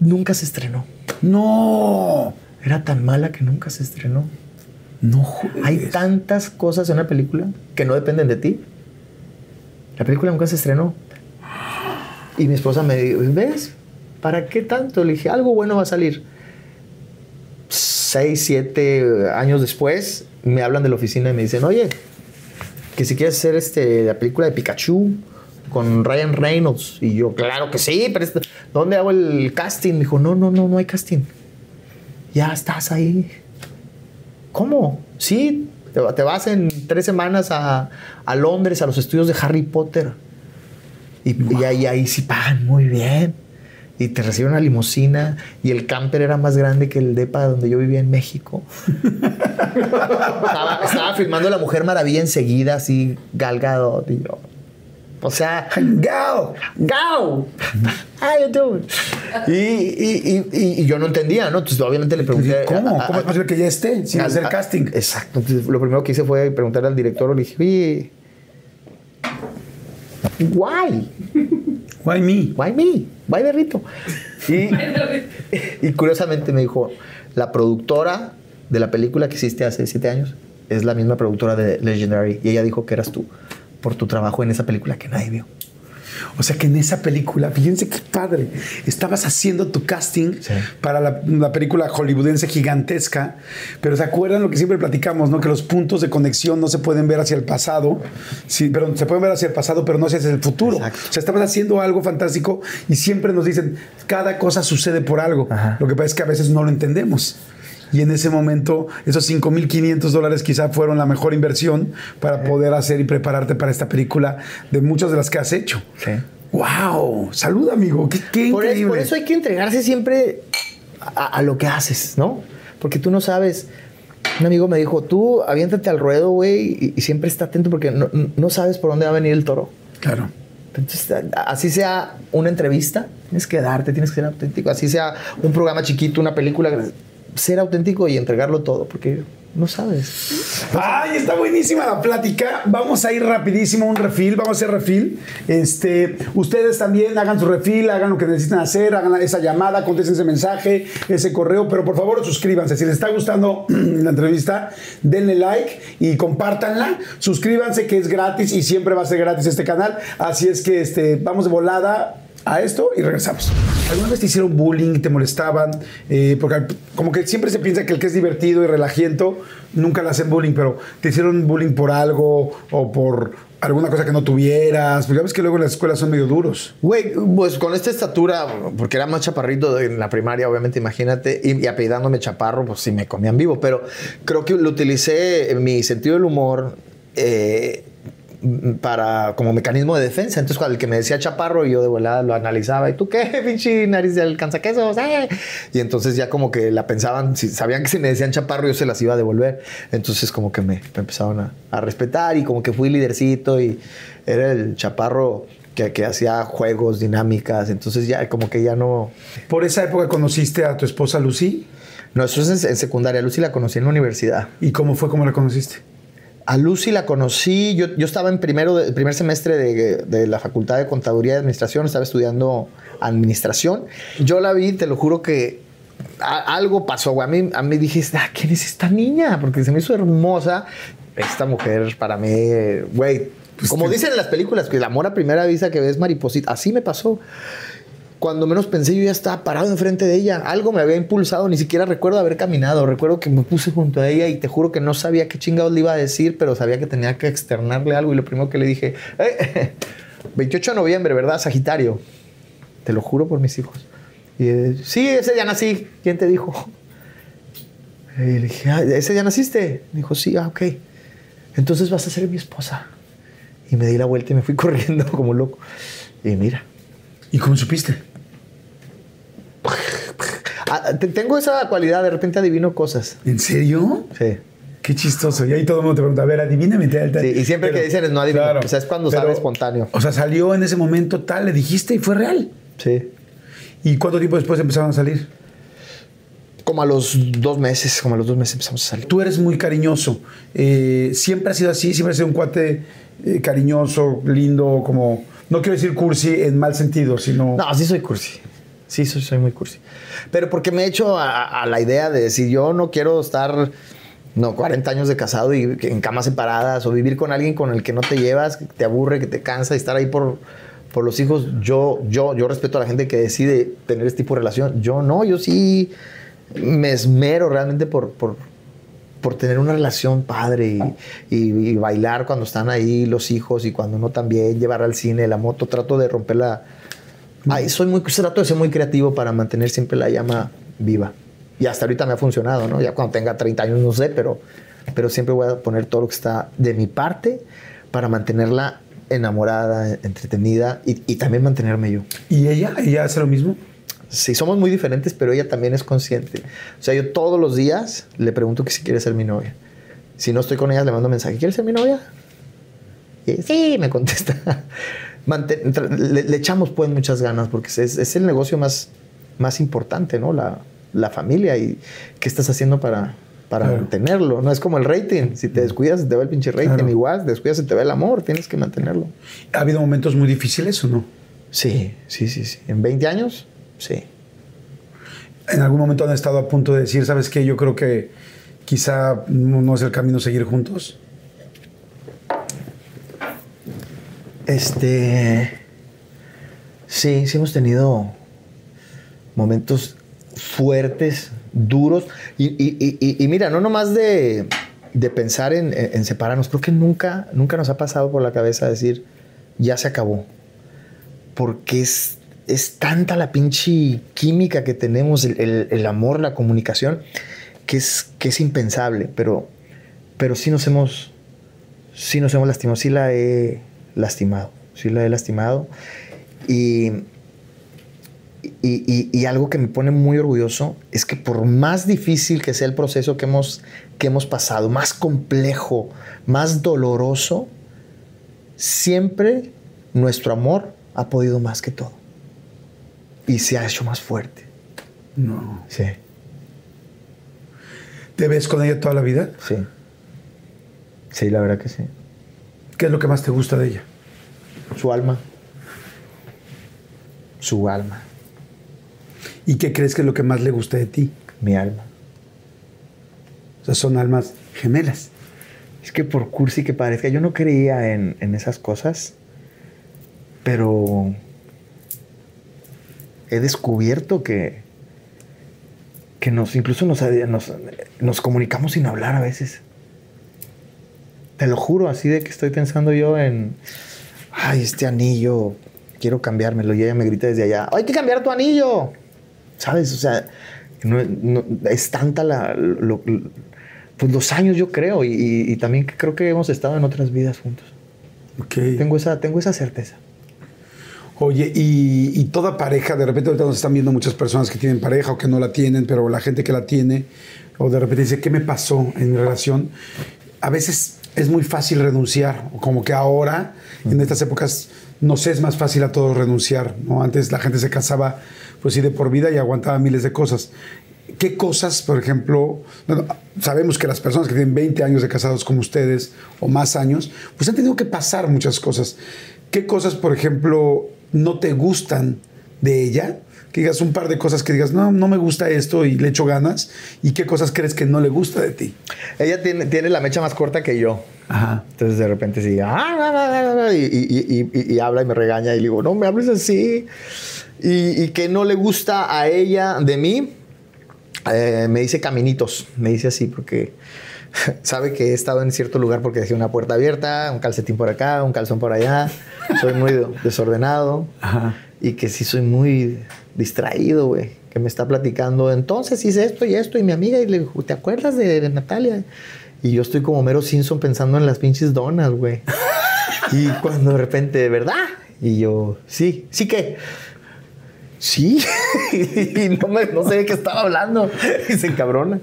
nunca se estrenó. No. Era tan mala que nunca se estrenó. No juegues. Hay tantas cosas en una película que no dependen de ti. La película nunca se estrenó. Y mi esposa me dijo, ¿ves? ¿Para qué tanto? Le dije, algo bueno va a salir. Seis, siete años después, me hablan de la oficina y me dicen, oye, que si quieres hacer este, la película de Pikachu con Ryan Reynolds. Y yo, claro que sí, pero ¿dónde hago el casting? Me dijo, no, no, no, no hay casting. Ya estás ahí. ¿Cómo? Sí, te, va- te vas en tres semanas a, a Londres, a los estudios de Harry Potter. Y, y ahí, ahí sí pagan muy bien. Y te reciben una limusina. Y el camper era más grande que el depa donde yo vivía en México. estaba, estaba filmando La Mujer Maravilla enseguida, así, galgado. O sea, ¡Gao! Doing? Y, y, y, y- y yo no entendía, ¿no? Entonces, obviamente le pregunté. ¿Cómo? a- a- ¿Cómo es posible que ya esté sin hacer casting? Exacto. Entonces, lo primero que hice fue preguntarle al director, le dije, oye, why? Why me? Why me? Why Berrito? Y, y curiosamente me dijo, la productora de la película que hiciste hace siete años es la misma productora de Legendary. Y ella dijo que eras tú por tu trabajo en esa película que nadie vio. O sea que en esa película, fíjense qué padre, estabas haciendo tu casting Sí. para la, la película hollywoodense gigantesca, pero ¿se acuerdan lo que siempre platicamos, no? Que los puntos de conexión no se pueden ver hacia el pasado, sí, pero se pueden ver hacia el pasado, pero no hacia el futuro. Exacto. O sea, estabas haciendo algo fantástico y siempre nos dicen, cada cosa sucede por algo. Ajá. Lo que pasa es que a veces no lo entendemos. Y en ese momento, esos 5.500 dólares quizá fueron la mejor inversión para poder hacer y prepararte para esta película de muchas de las que has hecho. Sí. ¡Wow! Salud, amigo. ¡Qué, qué Por, es- increíble! por eso hay que entregarse siempre a, a lo que haces, ¿no? Porque tú no sabes. Un amigo me dijo, tú aviéntate al ruedo, güey, y, y siempre está atento porque no, no sabes por dónde va a venir el toro. Claro. Entonces, así sea una entrevista, tienes que darte, tienes que ser auténtico. Así sea un programa chiquito, una película, ser auténtico y entregarlo todo, porque no sabes. ¡Ay, está buenísima la plática! Vamos a ir rapidísimo a un refil, vamos a hacer refil. Este, ustedes también hagan su refil, hagan lo que necesitan hacer, hagan esa llamada, contesten ese mensaje, ese correo, pero por favor suscríbanse. Si les está gustando la entrevista, denle like y compártanla. Suscríbanse que es gratis y siempre va a ser gratis este canal. Así es que este, vamos de volada a esto y regresamos. ¿Alguna vez te hicieron bullying, te molestaban? Eh, porque como que siempre se piensa que el que es divertido y relajiento nunca le hacen bullying, pero te hicieron bullying por algo o por alguna cosa que no tuvieras. Porque ya ves que luego en las escuelas son medio duros. Güey, pues con esta estatura, porque era más chaparrito en la primaria, obviamente, imagínate, y, y apellidándome chaparro, pues sí me comían vivo, pero creo que lo utilicé en mi sentido del humor eh, para como mecanismo de defensa. Entonces, cuando el que me decía chaparro, yo de volada lo analizaba, ¿y tú qué, pinche nariz de alcanzaquesos? ¡Eh! Y entonces ya como que la pensaban, si sabían que si me decían chaparro, yo se las iba a devolver. Entonces, como que me, me empezaron a, a respetar y como que fui lidercito y era el chaparro que, que hacía juegos, dinámicas. Entonces, ya como que ya no. ¿Por esa época conociste a tu esposa Lucy? No, eso es en, en secundaria. Lucy la conocí en la universidad. ¿Y cómo fue cómo la conociste? A Lucy la conocí, yo, yo estaba en primero, de- primer semestre de, de la Facultad de Contaduría y Administración, estaba estudiando Administración. Yo la vi, te lo juro que a- algo pasó, güey. A mí, a mí dije, ah, ¿quién es esta niña? Porque se me hizo hermosa. Esta mujer para mí, güey, Pues como dicen en las películas, que el amor a primera vista que ves mariposita. Así me pasó. Cuando menos pensé, yo ya estaba parado enfrente de ella. Algo me había impulsado, ni siquiera recuerdo haber caminado. Recuerdo que me puse junto a ella y te juro que no sabía qué chingados le iba a decir, pero sabía que tenía que externarle algo. Y lo primero que le dije, "Eh, 28 de noviembre, ¿verdad? Sagitario. Te lo juro por mis hijos. Y eh, sí, ese ya nací. ¿Quién te dijo? Le dije, "Ah, ¿ese ya naciste? Me dijo, sí, ah, ok. Entonces vas a ser mi esposa. Y me di la vuelta y me fui corriendo como loco. Y mira. ¿Y cómo supiste? Ah, te- tengo esa cualidad, de repente adivino cosas. ¿En serio? Sí. Qué chistoso. Y ahí todo el mundo te pregunta, a ver, adivíname tal, tal. Sí, y siempre que dicen es no adivino, pues es cuando sale espontáneo. O sea, salió en ese momento tal, le dijiste y fue real. Sí. ¿Y cuánto tiempo después empezaron a salir? Como a los dos meses, como a los dos meses empezamos a salir. Tú eres muy cariñoso. Eh, siempre has sido así, siempre has sido un cuate eh, cariñoso, lindo, como. No quiero decir cursi en mal sentido, sino. No, sí soy cursi. Sí, soy, soy muy cursi. Pero porque me he hecho a, la idea de decir, yo no quiero estar, no, 40 años de casado y en camas separadas o vivir con alguien con el que no te llevas, que te aburre, que te cansa y estar ahí por, por los hijos. Yo, yo, yo respeto a la gente que decide tener este tipo de relación. Yo no, yo sí me esmero realmente por, por, por tener una relación padre y, y- y bailar cuando están ahí los hijos y cuando no también, llevar al cine, la moto. Trato de romper la... Ay, soy muy, trato de ser muy creativo para mantener siempre la llama viva. Y hasta ahorita me ha funcionado, ¿no? Ya cuando tenga 30 años no sé, pero, pero siempre voy a poner todo lo que está de mi parte para mantenerla enamorada, entretenida y, y también mantenerme yo. ¿Y ella? ¿Ella hace lo mismo? Sí, somos muy diferentes, pero ella también es consciente. O sea, yo todos los días le pregunto que si quiere ser mi novia. Si no estoy con ella, le mando mensaje. ¿Quieres ser mi novia? Y ella, sí, me contesta. Le, le echamos pues muchas ganas porque es, es el negocio más, más importante, ¿no? La, la familia y qué estás haciendo para, para Claro. mantenerlo. No es como el rating. Si te descuidas, se te va el pinche rating. Claro. Igual, te descuidas, se te va el amor. Tienes que mantenerlo. ¿Ha habido momentos muy difíciles o no? Sí, sí, sí, sí. En 20 años, sí. ¿En algún momento han estado a punto de decir, sabes qué, yo creo que quizá no es el camino seguir juntos? Este. Sí, sí hemos tenido momentos fuertes, duros. Y, y- y- y- mira, no nomás de, de pensar en, separarnos, creo que nunca, nunca nos ha pasado por la cabeza decir, ya se acabó. Porque es, es tanta la pinche química que tenemos, el, el- el amor, la comunicación, que es, que es impensable. Pero, pero sí nos hemos, sí nos hemos lastimado, sí la he lastimado, sí la he lastimado. Y, y, y- y algo que me pone muy orgulloso es que por más difícil que sea el proceso que hemos, que hemos pasado, más complejo, más doloroso, siempre nuestro amor ha podido más que todo. Y se ha hecho más fuerte. No. Sí, ¿Te ves con ella toda la vida? sí. Sí, la verdad que sí. ¿Qué es lo que más te gusta de ella? Su alma. Su alma. ¿Y qué crees que es lo que más le gusta de ti? Mi alma. O sea, son almas gemelas. Es que por cursi que parezca, yo no creía en, en esas cosas, pero he descubierto que, que nos, incluso nos, nos, nos comunicamos sin hablar a veces. Te lo juro, así de que estoy pensando yo en, ay, este anillo, quiero cambiármelo. Y ella me grita desde allá, hay que cambiar tu anillo. ¿Sabes? O sea, no- no- es tanta la, lo- lo- pues los años yo creo y, y- y también creo que hemos estado en otras vidas juntos. Ok. Tengo esa, tengo esa certeza. Oye, y, y toda pareja, de repente ahorita nos están viendo muchas personas que tienen pareja o que no la tienen, pero la gente que la tiene, o de repente dice, ¿qué me pasó en mi relación? A veces es muy fácil renunciar, como que ahora, en estas épocas, no sé, es más fácil a todos renunciar, ¿no? Antes la gente se casaba, pues sí, de por vida y aguantaba miles de cosas. ¿Qué cosas, por ejemplo, bueno, sabemos que las personas que tienen 20 años de casados como ustedes o más años, pues han tenido que pasar muchas cosas. ¿Qué cosas, por ejemplo, no te gustan de ella? Que digas un par de cosas que digas, no, no me gusta esto y le echo ganas. ¿Y qué cosas crees que no le gusta de ti? Ella tiene, tiene la mecha más corta que yo. Ajá. Entonces de repente sí, "Ah, ah, ah, ah", y, y- y- y- habla y me regaña y le digo, no me hables así. Y, y que no le gusta a ella de mí, eh, me dice caminitos, me dice así porque sabe que he estado en cierto lugar porque dejé una puerta abierta, un calcetín por acá, un calzón por allá, soy muy desordenado Ajá. y que sí soy muy distraído, güey. Que me está platicando, entonces hice esto y esto, y mi amiga, y le dijo, ¿te acuerdas de, Natalia? Y yo estoy como mero Simpson pensando en las pinches donas, güey. y cuando de repente, ¿verdad? Y yo, sí, ¿sí qué? Sí, y no, me, no sé de qué estaba hablando. Y se encabrona.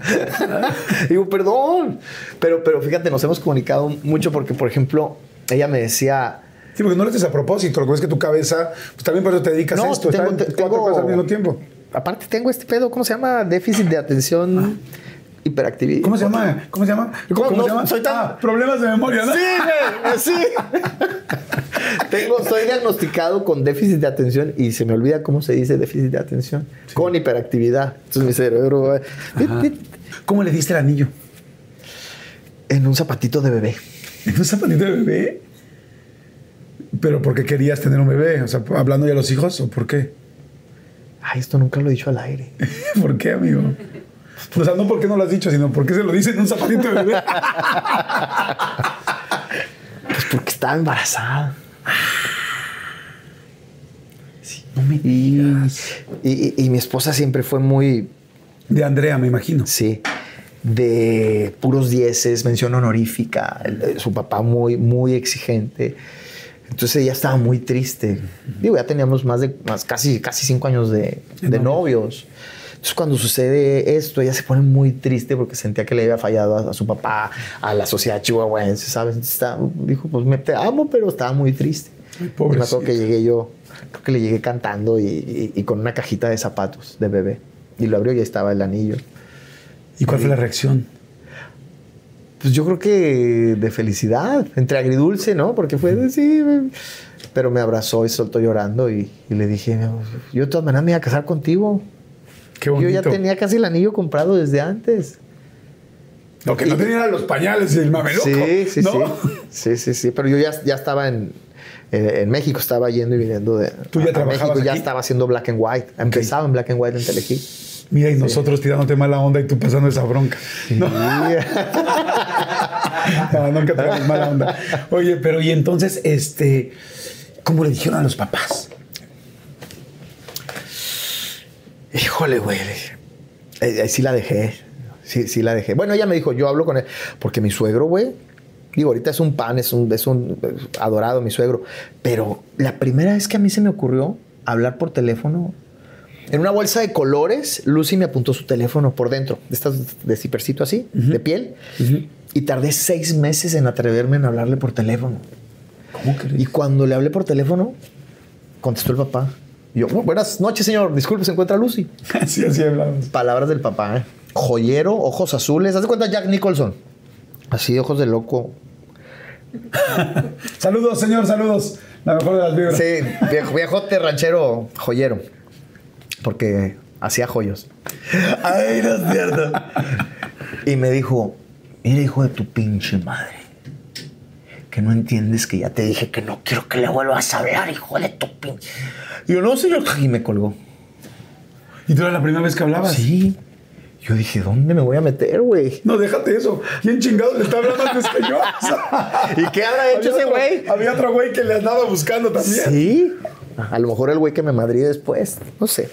Digo, perdón. Pero, pero fíjate, nos hemos comunicado mucho porque, por ejemplo, ella me decía, Sí, porque no lo haces a propósito. Lo que es que tu cabeza, pues también por eso te dedicas a esto. tengo- cuatro tengo- cosas al mismo tiempo. Aparte tengo este pedo, ¿cómo se llama? Déficit de atención, hiperactividad. ¿Cómo se llama? ¿Cómo se llama? ¿Cómo, No, se llama? soy tan- Ah, problemas de memoria, ¿no? Sí, güey, sí. tengo, soy diagnosticado con déficit de atención y se me olvida cómo se dice déficit de atención. Con hiperactividad. Entonces mi cerebro Ajá. ¿Cómo le diste el anillo? en un zapatito de bebé. ¿En un zapatito de bebé? ¿Pero por qué querías tener un bebé? O sea, ¿hablando ya a los hijos o por qué? Ay, esto nunca lo he dicho al aire. ¿Por qué, amigo? O sea, no porque no lo has dicho, sino porque se lo dice en un zapatito de bebé. Pues porque estaba embarazada. Sí, no me digas. Y, y- y mi esposa siempre fue muy, De Andrea, me imagino. Sí, de puros dieces, mención honorífica, su papá muy, muy exigente. Entonces ella estaba muy triste. Digo, ya teníamos más de, más, casi, casi cinco años de, De novios. Entonces cuando sucede esto, ella se pone muy triste porque sentía que le había fallado a, a su papá, a la sociedad chihuahuense, ¿sabes? Entonces está- dijo, pues me te amo, pero estaba muy triste. Ay, Y me acuerdo que llegué yo, creo que le llegué cantando y, y- y con una cajita de zapatos de bebé. Y lo abrió y ahí estaba el anillo. ¿Y cuál fue la reacción? Pues yo creo que de felicidad, entre agridulce, ¿no? Porque fue de sí, pero me abrazó y soltó llorando y, y le dije, yo de todas maneras me iba a casar contigo. Qué Yo bonito. ya tenía casi el anillo comprado desde antes. Lo que no tenía eran los pañales y el mameloco. Sí, sí, ¿no? sí. Sí, sí, sí. Pero yo ya, ya estaba en, en México, estaba yendo y viniendo de ¿Tú ya a- México, ya aquí? estaba haciendo black and white. Empezaba en black and white en Telehit. Mira, y nosotros tirándote mala onda y tú pasando esa bronca. No, no, nunca te damos mala onda. Oye, pero y entonces, este, ¿cómo le dijeron a los papás? Híjole, güey. Eh, eh, sí la dejé. Sí, sí la dejé. Bueno, ella me dijo, yo hablo con él. Porque mi suegro, güey. Digo, ahorita es un pan, es un, es un adorado mi suegro. Pero la primera vez que a mí se me ocurrió hablar por teléfono, en una bolsa de colores, Lucy me apuntó su teléfono por dentro, de estas de cipercito así, de piel. Y tardé seis meses en atreverme a hablarle por teléfono. ¿Cómo crees? Y cuando le hablé por teléfono, contestó el papá. Y yo, "Oh, buenas noches, señor. Disculpe, se encuentra Lucy. Así, así hablamos. Palabras del papá, ¿eh? Joyero, ojos azules. ¿Haz de cuenta Jack Nicholson? Así, ojos de loco. Saludos, señor, saludos. La mejor de las vibras. Sí, viejo, viejote ranchero, joyero. Porque hacía joyos. Ay, no es cierto. Y me dijo, mira, hijo de tu pinche madre. Que no entiendes que ya te dije que no quiero que le vuelvas a hablar, hijo de tu pinche. Y yo, no, señor. Y me colgó. ¿Y tú era la primera vez que hablabas? Sí. Yo dije, ¿dónde me voy a meter, güey? No, déjate eso. ¿Quién chingado le está hablando antes que yo? ¿Y qué habrá hecho ese güey? Había otro güey que le andaba buscando también. Sí. A lo mejor el güey que me madrí después. No sé.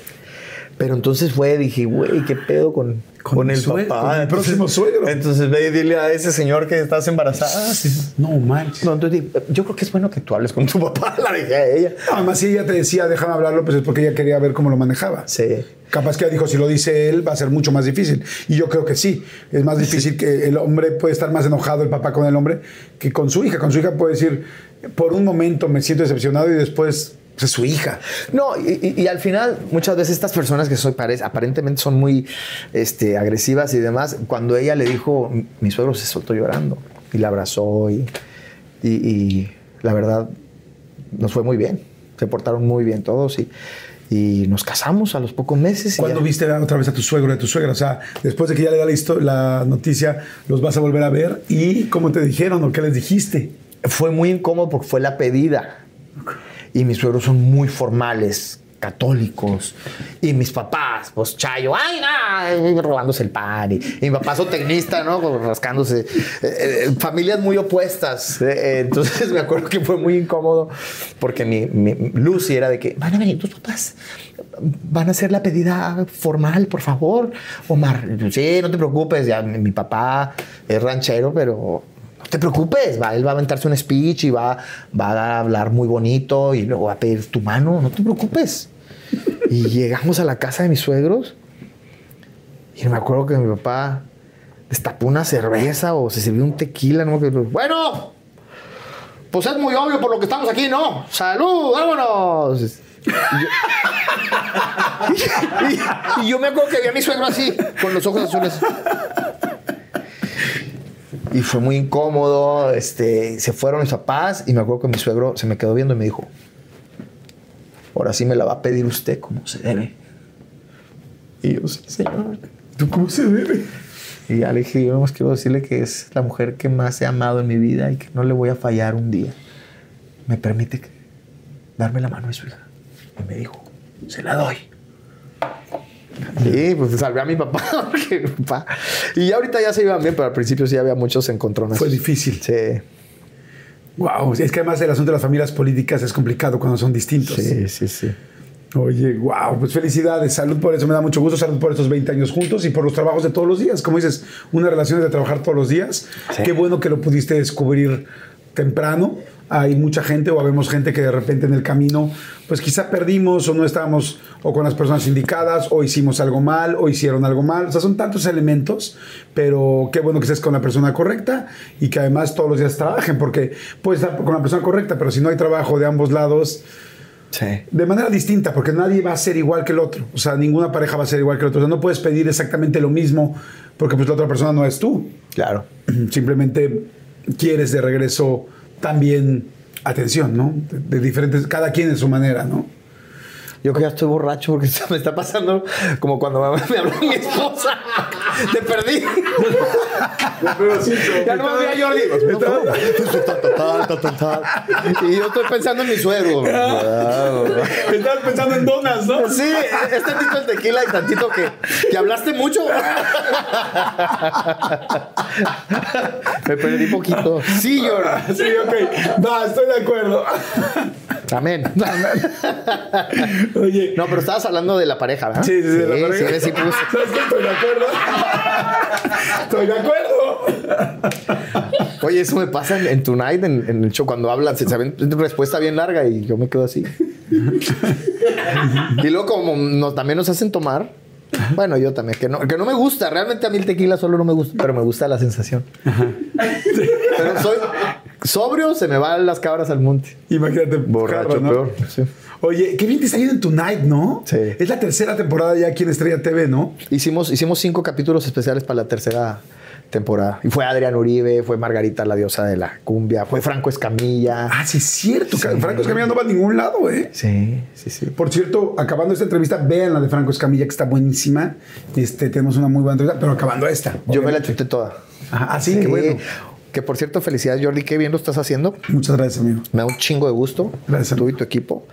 Pero entonces fue, dije, güey, ¿qué pedo con, Con el papá? con Entonces- próximo suegro. Entonces ve y dile a ese señor que estás embarazada. No manches. No, entonces dije, yo creo que es bueno que tú hables con tu papá. La dejé a ella. Además, si ella te decía, déjame hablarlo, pues es porque ella quería ver cómo lo manejaba. Sí. Capaz que ella dijo, si lo dice él, va a ser mucho más difícil. Y yo creo que sí. Es más difícil que el hombre puede estar más enojado, el papá con el hombre, que con su hija. Con su hija puede decir, por un momento me siento decepcionado y después es su hija. No, y, y- y al final, muchas veces estas personas que soy, pare- aparentemente son muy este, agresivas y demás, cuando ella le dijo, mi suegro se soltó llorando y la abrazó y, y- la verdad nos fue muy bien. Se portaron muy bien todos y, y nos casamos a los pocos meses. ¿Cuándo ya- viste otra vez a tu suegro y a tu suegra? O sea, después de que ya le da la, la noticia, los vas a volver a ver. ¿Y cómo te dijeron o qué les dijiste? Fue muy incómodo porque fue la pedida. Y mis suegros son muy formales, católicos. Y mis papás, pues chayo, ay, no, robándose el pan. Y, y mi papá tecnista, ¿no? Rascándose. Eh, eh, familias muy opuestas. Eh, eh, entonces me acuerdo que fue muy incómodo porque mi, mi Lucy era de que van a venir tus papás. Van a hacer la pedida formal, por favor. Omar, sí, no te preocupes. Ya mi, mi papá es ranchero, pero te preocupes, va, él va a aventarse un speech y va, a hablar muy bonito y luego va a pedir tu mano, no te preocupes. Y llegamos a la casa de mis suegros y me acuerdo que mi papá destapó una cerveza o se sirvió un tequila, ¿no? Bueno, pues es muy obvio por lo que estamos aquí, ¿no? ¡Salud! ¡Vámonos! Y yo, y yo me acuerdo que vi a mi suegro así, con los ojos azules. Y fue muy incómodo. Este, se fueron mis papás y me acuerdo que mi suegro se me quedó viendo y me dijo: Ahora sí me la va a pedir usted como se debe. Y yo, sí, señor. ¿Tú cómo se debe? Y ya le dije: Yo nomás quiero decirle que es la mujer que más he amado en mi vida y que no le voy a fallar un día. ¿Me permite darme la mano de su hija? Y me dijo: Se la doy. Sí, pues salvé a mi papá. porque mi papá- Y ya ahorita ya se iban bien, pero al principio sí había muchos encontrones. Fue difícil. Sí, Wow, es que además el asunto de las familias políticas es complicado cuando son distintos. sí, sí, sí. Oye, wow, pues felicidades, salud por eso, me da mucho gusto, salud por estos 20 años juntos y por los trabajos de todos los días. Como dices, una relación es de trabajar todos los días. Sí. Qué bueno que lo pudiste descubrir temprano. Hay mucha gente o habemos gente que de repente en el camino, pues quizá perdimos o no estábamos o con las personas indicadas o hicimos algo mal o hicieron algo mal. O sea, son tantos elementos, pero qué bueno que estés con la persona correcta y que además todos los días trabajen, porque puedes estar con la persona correcta, pero si no hay trabajo de ambos lados, Sí. de manera distinta, porque nadie va a ser igual que el otro. O sea, ninguna pareja va a ser igual que el otro. O sea, no puedes pedir exactamente lo mismo porque pues la otra persona no es tú. Claro. Simplemente quieres de regreso también atención, ¿no? De, diferentes, cada quien en su manera, ¿no? Yo que ya estoy borracho porque me está pasando como cuando me, me habló mi esposa. Te perdí. Ya no me vi a Jordi. Y yo estoy pensando en mi suegro. Estabas pensando en donas, ¿no? Sí, es tantito el tequila y tantito que, que hablaste mucho. Me perdí poquito. Sí, Jordi. Sí, ok. Va, estoy de acuerdo. Amén. Oye. No, pero estabas hablando de la pareja, ¿verdad? Sí, sí, sí, la pareja. sí, sí, pues. ¿Sabes qué? Estoy de acuerdo. Estoy de acuerdo. Oye, eso me pasa en, en Tonight, en, en el show, cuando hablan, se saben una respuesta bien larga y yo me quedo así. y luego, como nos- también nos hacen tomar, bueno, yo también, que no, que no me gusta, realmente a mí el tequila solo no me gusta, pero me gusta la sensación. pero soy sobrio, se me van las cabras al monte. Imagínate, Borracho, peor. Sí. Oye, qué bien te está yendo en Tonight, ¿no? Sí. Es la tercera temporada ya aquí en Estrella TV, ¿no? Hicimos, hicimos cinco capítulos especiales para la tercera temporada. Y fue Adrián Uribe, fue Margarita, la diosa de la cumbia, fue Franco Escamilla. Ah, sí, es cierto. Franco Escamilla no va a ningún lado, ¿eh? Sí, sí, sí. Por cierto, acabando esta entrevista, vean la de Franco Escamilla, que está buenísima. Este, tenemos una muy buena entrevista, pero acabando esta. Yo me la chuté toda. Ajá, ah, sí, qué bueno. Que por cierto, felicidades Jordi, qué bien lo estás haciendo. Muchas gracias, amigo. Me da un chingo de gusto, Gracias. tú y tu equipo,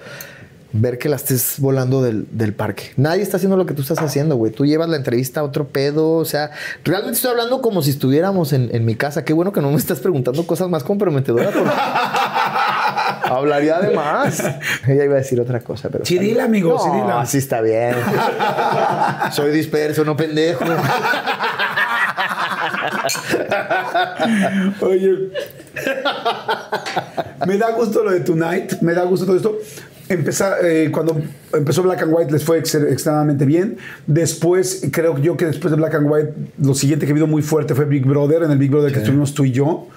ver que la estés volando del, del parque. Nadie está haciendo lo que tú estás haciendo, güey. Tú llevas la entrevista a otro pedo, o sea, realmente estoy hablando como si estuviéramos en, en mi casa. Qué bueno que no me estás preguntando cosas más comprometedoras. porque Hablaría de más. Ella iba a decir otra cosa, pero... Dile, amigo, no, así está bien. Soy disperso, no pendejo. Oye, me da gusto lo de Tonight, me da gusto todo esto. Empezar, eh, cuando empezó Black and White les fue ex- extremadamente bien. Después, creo yo que después de Black and White, lo siguiente que vino muy fuerte fue Big Brother, en el Big Brother que estuvimos tú y yo.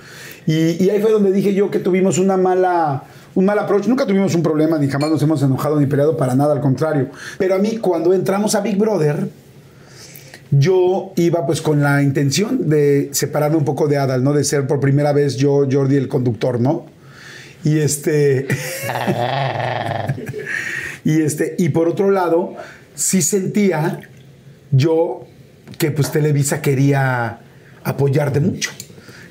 Y, y ahí fue donde dije yo que tuvimos una mala, un mal approach. Nunca tuvimos un problema, ni jamás nos hemos enojado ni peleado para nada, al contrario. Pero a mí, cuando entramos a Big Brother, yo iba pues con la intención de separarme un poco de Adal, ¿no? De ser por primera vez yo, Jordi, el conductor, ¿no? Y este. y este. Y por otro lado, sí sentía yo que pues Televisa quería apoyarte mucho.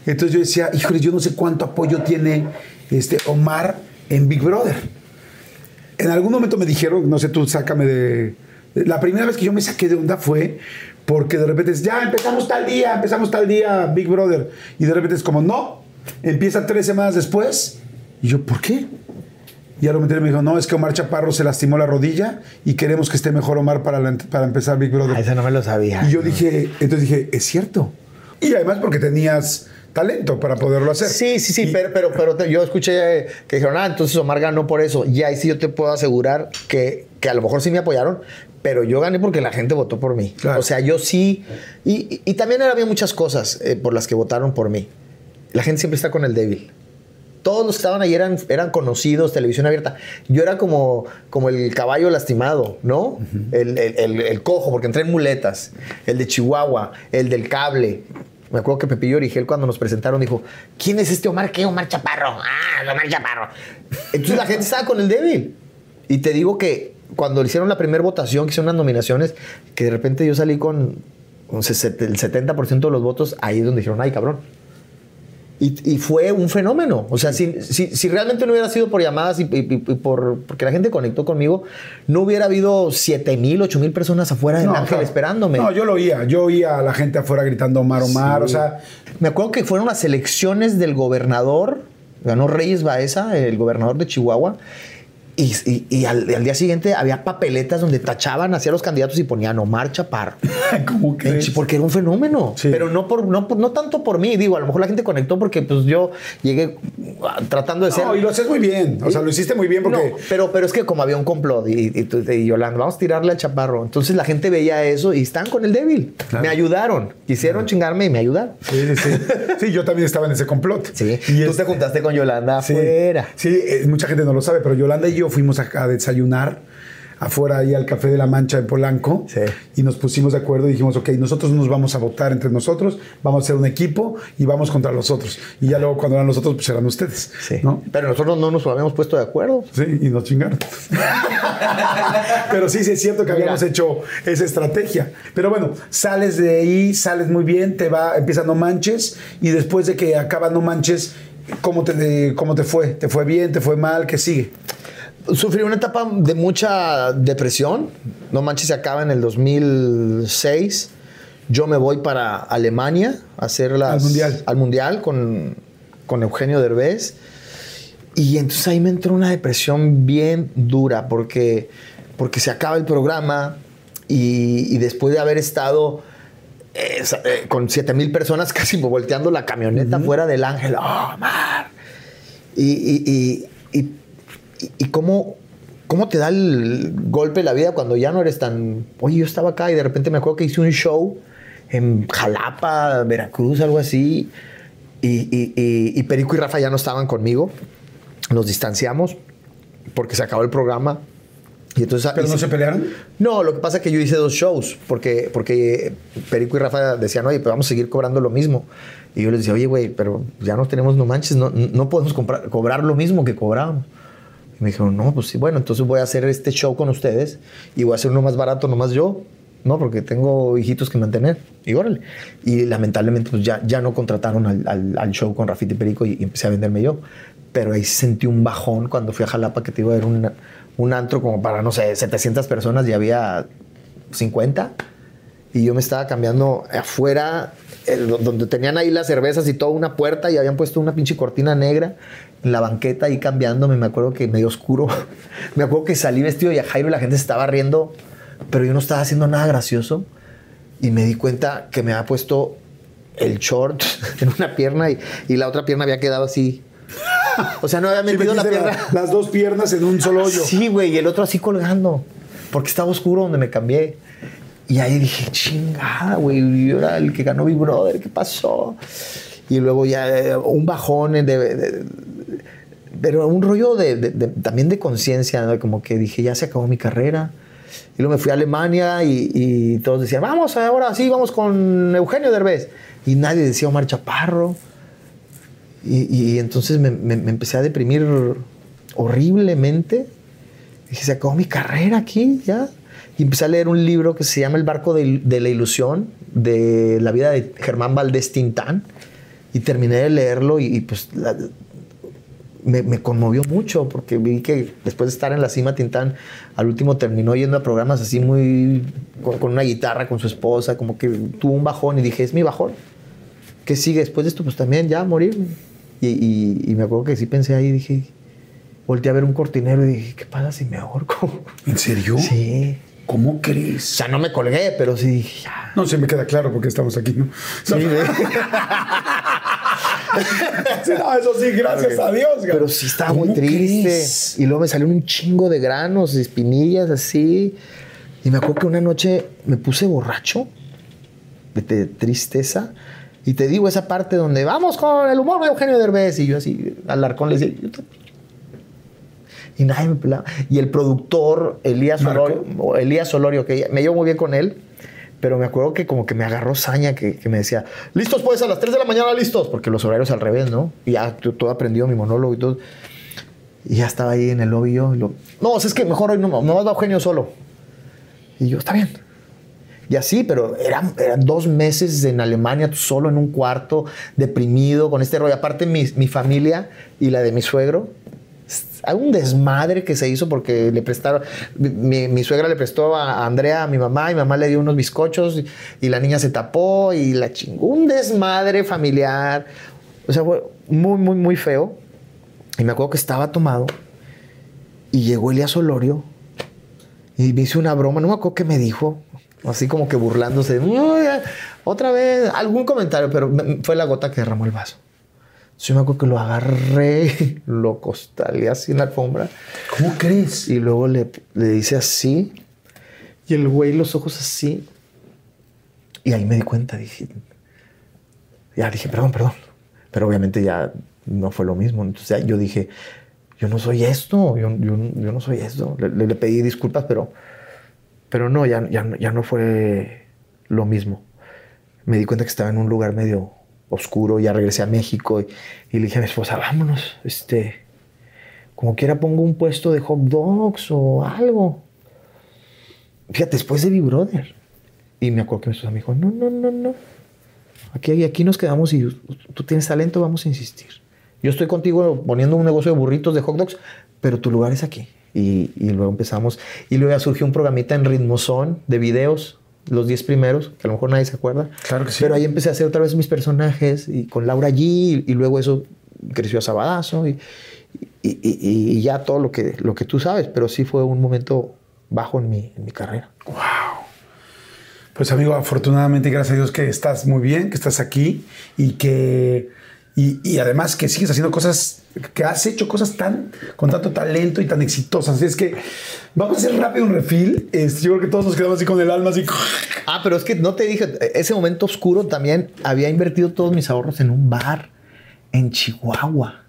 Entonces yo decía, híjole, yo no sé cuánto apoyo tiene este Omar en Big Brother. En algún momento me dijeron, no sé, tú sácame de... La primera vez que yo me saqué de onda fue porque de repente es, ya empezamos tal día, empezamos tal día, Big Brother. Y de repente es como, no, empieza tres semanas después. Y yo, ¿por qué? Y a lo mejor me dijo, no, es que Omar Chaparro se lastimó la rodilla y queremos que esté mejor Omar para, la- para empezar Big Brother. Ah, eso no me lo sabía. Y yo dije, entonces dije, es cierto. Y además porque tenías talento para poderlo hacer. Sí, sí, sí, Y- pero, pero, pero te- yo escuché que dijeron, ah, entonces Omar ganó por eso. Y ahí sí yo te puedo asegurar que, que a lo mejor sí me apoyaron, pero yo gané porque la gente votó por mí. Claro. O sea, yo sí. Y, y- y también había muchas cosas eh, por las que votaron por mí. La gente siempre está con el débil. Todos los que estaban ahí eran, eran conocidos, televisión abierta. Yo era como, como el caballo lastimado, ¿no? el, el- el- el cojo, porque entré en muletas. El de Chihuahua, el del cable. Me acuerdo que Pepillo Origel cuando nos presentaron dijo, ¿quién es este Omar? ¿Qué Omar Chaparro? Ah, Omar Chaparro. Entonces la gente estaba con el débil. Y te digo que cuando hicieron la primera votación, que hicieron unas nominaciones, que de repente yo salí con, el 70% de los votos, ahí es donde dijeron, ay, cabrón. Y, y fue un fenómeno. O sea, si, si, si realmente no hubiera sido por llamadas y, y- y- y por, porque la gente conectó conmigo, no hubiera habido 7 mil, 8 mil personas afuera del No, Ángel esperándome. No, yo lo oía. Yo oía a la gente afuera gritando Omar, Omar. O sea, Me acuerdo que fueron las elecciones del gobernador, ganó Reyes Baeza, el gobernador de Chihuahua, y, y- y al, al día siguiente había papeletas donde tachaban hacia los candidatos y ponían Omar Chaparro. ¿cómo? Sí, Porque era un fenómeno. Sí. Pero no, por, no, no tanto por mí. Digo, a lo mejor la gente conectó porque pues yo llegué ah, tratando de ser. No, y lo haces muy bien. O sea, lo hiciste muy bien porque. No, pero, pero es que como había un complot y, y, tú- y Yolanda, vamos a tirarle al chaparro. Entonces la gente veía eso y están con el débil. Me ayudaron. Quisieron chingarme y me ayudaron. Sí, sí, sí. Sí, yo también estaba en ese complot. Sí. Y Tú te juntaste con Yolanda afuera. Sí, eh, mucha gente no lo sabe, pero Yolanda y yo fuimos a, a desayunar afuera ahí al Café de la Mancha en Polanco. Sí. Y nos pusimos de acuerdo y dijimos, ok, nosotros nos vamos a votar entre nosotros, vamos a hacer un equipo y vamos contra los otros. Y ya luego cuando eran los otros, pues eran ustedes. Sí. ¿no? Pero nosotros no nos habíamos puesto de acuerdo. Sí, y nos chingaron. Pero sí, sí es cierto que Mira. habíamos hecho esa estrategia. Pero bueno, sales de ahí, sales muy bien, te va, empieza No Manches, y después de que acaba No Manches, ¿cómo te, cómo te fue? ¿Te fue bien? ¿Te fue mal? ¿Qué sigue? Sufrí una etapa de mucha depresión. No manches, se acaba en el 2006. Yo me voy para Alemania a hacer las, Al Mundial. al mundial con, con Eugenio Derbez. Y entonces ahí me entró una depresión bien dura porque, porque se acaba el programa y, y después de haber estado eh, eh, con 7 mil personas casi volteando la camioneta fuera del Ángel. ¡Oh, Mar! Y, y, y, y- y- y cómo, cómo te da el golpe la vida cuando ya no eres tan... Oye, yo estaba acá y de repente me acuerdo que hice un show en Jalapa, Veracruz, algo así. Y, y- y- y Perico y Rafa ya no estaban conmigo. Nos distanciamos porque se acabó el programa. Y entonces, ¿Pero no se pelearon? no, lo que pasa es que yo hice dos shows porque, porque Perico y Rafa decían, oye, pero vamos a seguir cobrando lo mismo. Y yo les decía, oye, güey, pero ya no tenemos no manches, no, no podemos comprar- cobrar lo mismo que cobrábamos. Y me dijeron, no, pues sí, bueno, entonces voy a hacer este show con ustedes y voy a hacer uno más barato nomás yo, ¿no? Porque tengo hijitos que mantener. Y órale. Y lamentablemente, pues ya, ya no contrataron al, al- show con Rafita y Perico y, y empecé a venderme yo. Pero ahí sentí un bajón cuando fui a Jalapa que te iba a ver un, un antro como para, no sé, 700 personas y había 50. Y yo me estaba cambiando afuera, el- donde tenían ahí las cervezas y toda una puerta y habían puesto una pinche cortina negra en la banqueta ahí cambiándome. Me acuerdo que medio oscuro. me acuerdo que salí vestido de Jairo y la gente se estaba riendo, pero yo no estaba haciendo nada gracioso. Y me di cuenta que me había puesto el short en una pierna y, y la otra pierna había quedado así. O sea, no había Sí, metido la metiste pierna. la- las dos piernas en un solo hoyo. Sí, güey, y el otro así colgando. Porque estaba oscuro donde me cambié. Y ahí dije, chingada, güey. Yo era el que ganó Big Brother, ¿qué pasó? Y luego ya eh, un bajón de. de- de- pero un rollo de, también de conciencia, como que dije, ya se acabó mi carrera. Y luego me fui a Alemania y, todos decían, vamos, ahora sí, vamos con Eugenio Derbez. Y nadie decía Omar Chaparro. Y, y entonces me, empecé a deprimir horriblemente. Dije, se acabó mi carrera aquí, ya. Y empecé a leer un libro que se llama El barco de, la ilusión, de la vida de Germán Valdés Tintán. Y terminé de leerlo y, pues me, me conmovió mucho porque vi que después de estar en la cima Tintán, al último terminó yendo a programas así muy... con, con una guitarra, con su esposa, como que tuvo un bajón y dije, es mi bajón. ¿Qué sigue después de esto? Pues también ya morir. Y, y- y me acuerdo que sí pensé ahí, dije, volteé a ver un cortinero y dije, ¿qué pasa si me ahorco? ¿En serio? Sí. ¿Cómo O crees? sea, no me colgué, pero sí ya. No, se me queda claro porque estamos aquí, ¿no? Sí, güey. Sí, no, eso sí, gracias a Dios. güey. Pero sí estaba muy ¿Cómo triste. crees? Y luego me salió un chingo de granos, de espinillas, así. Y me acuerdo que una noche me puse borracho de, de tristeza. Y te digo esa parte donde vamos con el humor de Eugenio Derbez. Y yo así, al arcón le decía. Y nadie me pelaba. Y el productor, Elías Marco. Solorio, o Elías Solorio, que me llevo muy bien con él, pero me acuerdo que como que me agarró saña, que, me decía, listos pues, a las 3 de la mañana listos, porque los horarios al revés, ¿no? Y ya todo aprendido mi monólogo y todo. Y ya estaba ahí en el lobby yo. y lo, no, es que mejor hoy no, no va Eugenio solo. Y yo, está bien. Y así, pero eran, eran dos meses en Alemania, solo en un cuarto, deprimido, con este rollo. Aparte, mi, mi familia y la de mi suegro, hay un desmadre que se hizo porque le prestaron, mi, suegra le prestó a Andrea, a mi mamá, y mi mamá le dio unos bizcochos y, y la niña se tapó y la chingó. Un desmadre familiar. O sea, fue muy, muy, muy feo. Y me acuerdo que estaba tomado y llegó Elías Olorio y me hizo una broma, no me acuerdo qué me dijo, así como que burlándose. "Uy, Otra vez, algún comentario, pero fue la gota que derramó el vaso. Entonces yo me acuerdo que lo agarré, lo costalé así en la alfombra ¿Cómo crees? y luego le, le dice así y el güey los ojos así. Y ahí me di cuenta, dije, ya dije, perdón, perdón. Pero obviamente ya no fue lo mismo. Entonces yo dije, yo no soy esto, yo, yo, yo no soy esto. Le, le- le pedí disculpas, pero, pero no, ya, ya, ya no fue lo mismo. Me di cuenta que estaba en un lugar medio oscuro, ya regresé a México y, le dije a mi esposa, vámonos, este, como quiera pongo un puesto de hot dogs o algo. Fíjate, después de Big Brother. Y me acuerdo que mi esposa me dijo, no, no, no, no. Aquí, aquí nos quedamos y tú tienes talento, vamos a insistir. Yo estoy contigo poniendo un negocio de burritos, de hot dogs, pero tu lugar es aquí. Y, luego empezamos. Y luego surgió un programita en Ritmozón de videos, los 10 primeros, que a lo mejor nadie se acuerda. Claro que sí. Pero ahí empecé a hacer otra vez mis personajes y con Laura G. Y, y luego eso creció a Sabadazo y, y, ya todo lo que, lo que tú sabes. Pero sí fue un momento bajo en mi, en mi carrera. Pues amigo, afortunadamente, gracias a Dios que estás muy bien, que estás aquí y que y, y además que sigues haciendo cosas, que has hecho cosas tan con tanto talento y tan exitosas. Así es que vamos a hacer rápido un refill. Este, yo creo que todos nos quedamos así con el alma así. Ah, pero es que no te dije, ese momento oscuro también había invertido todos mis ahorros en un bar en Chihuahua.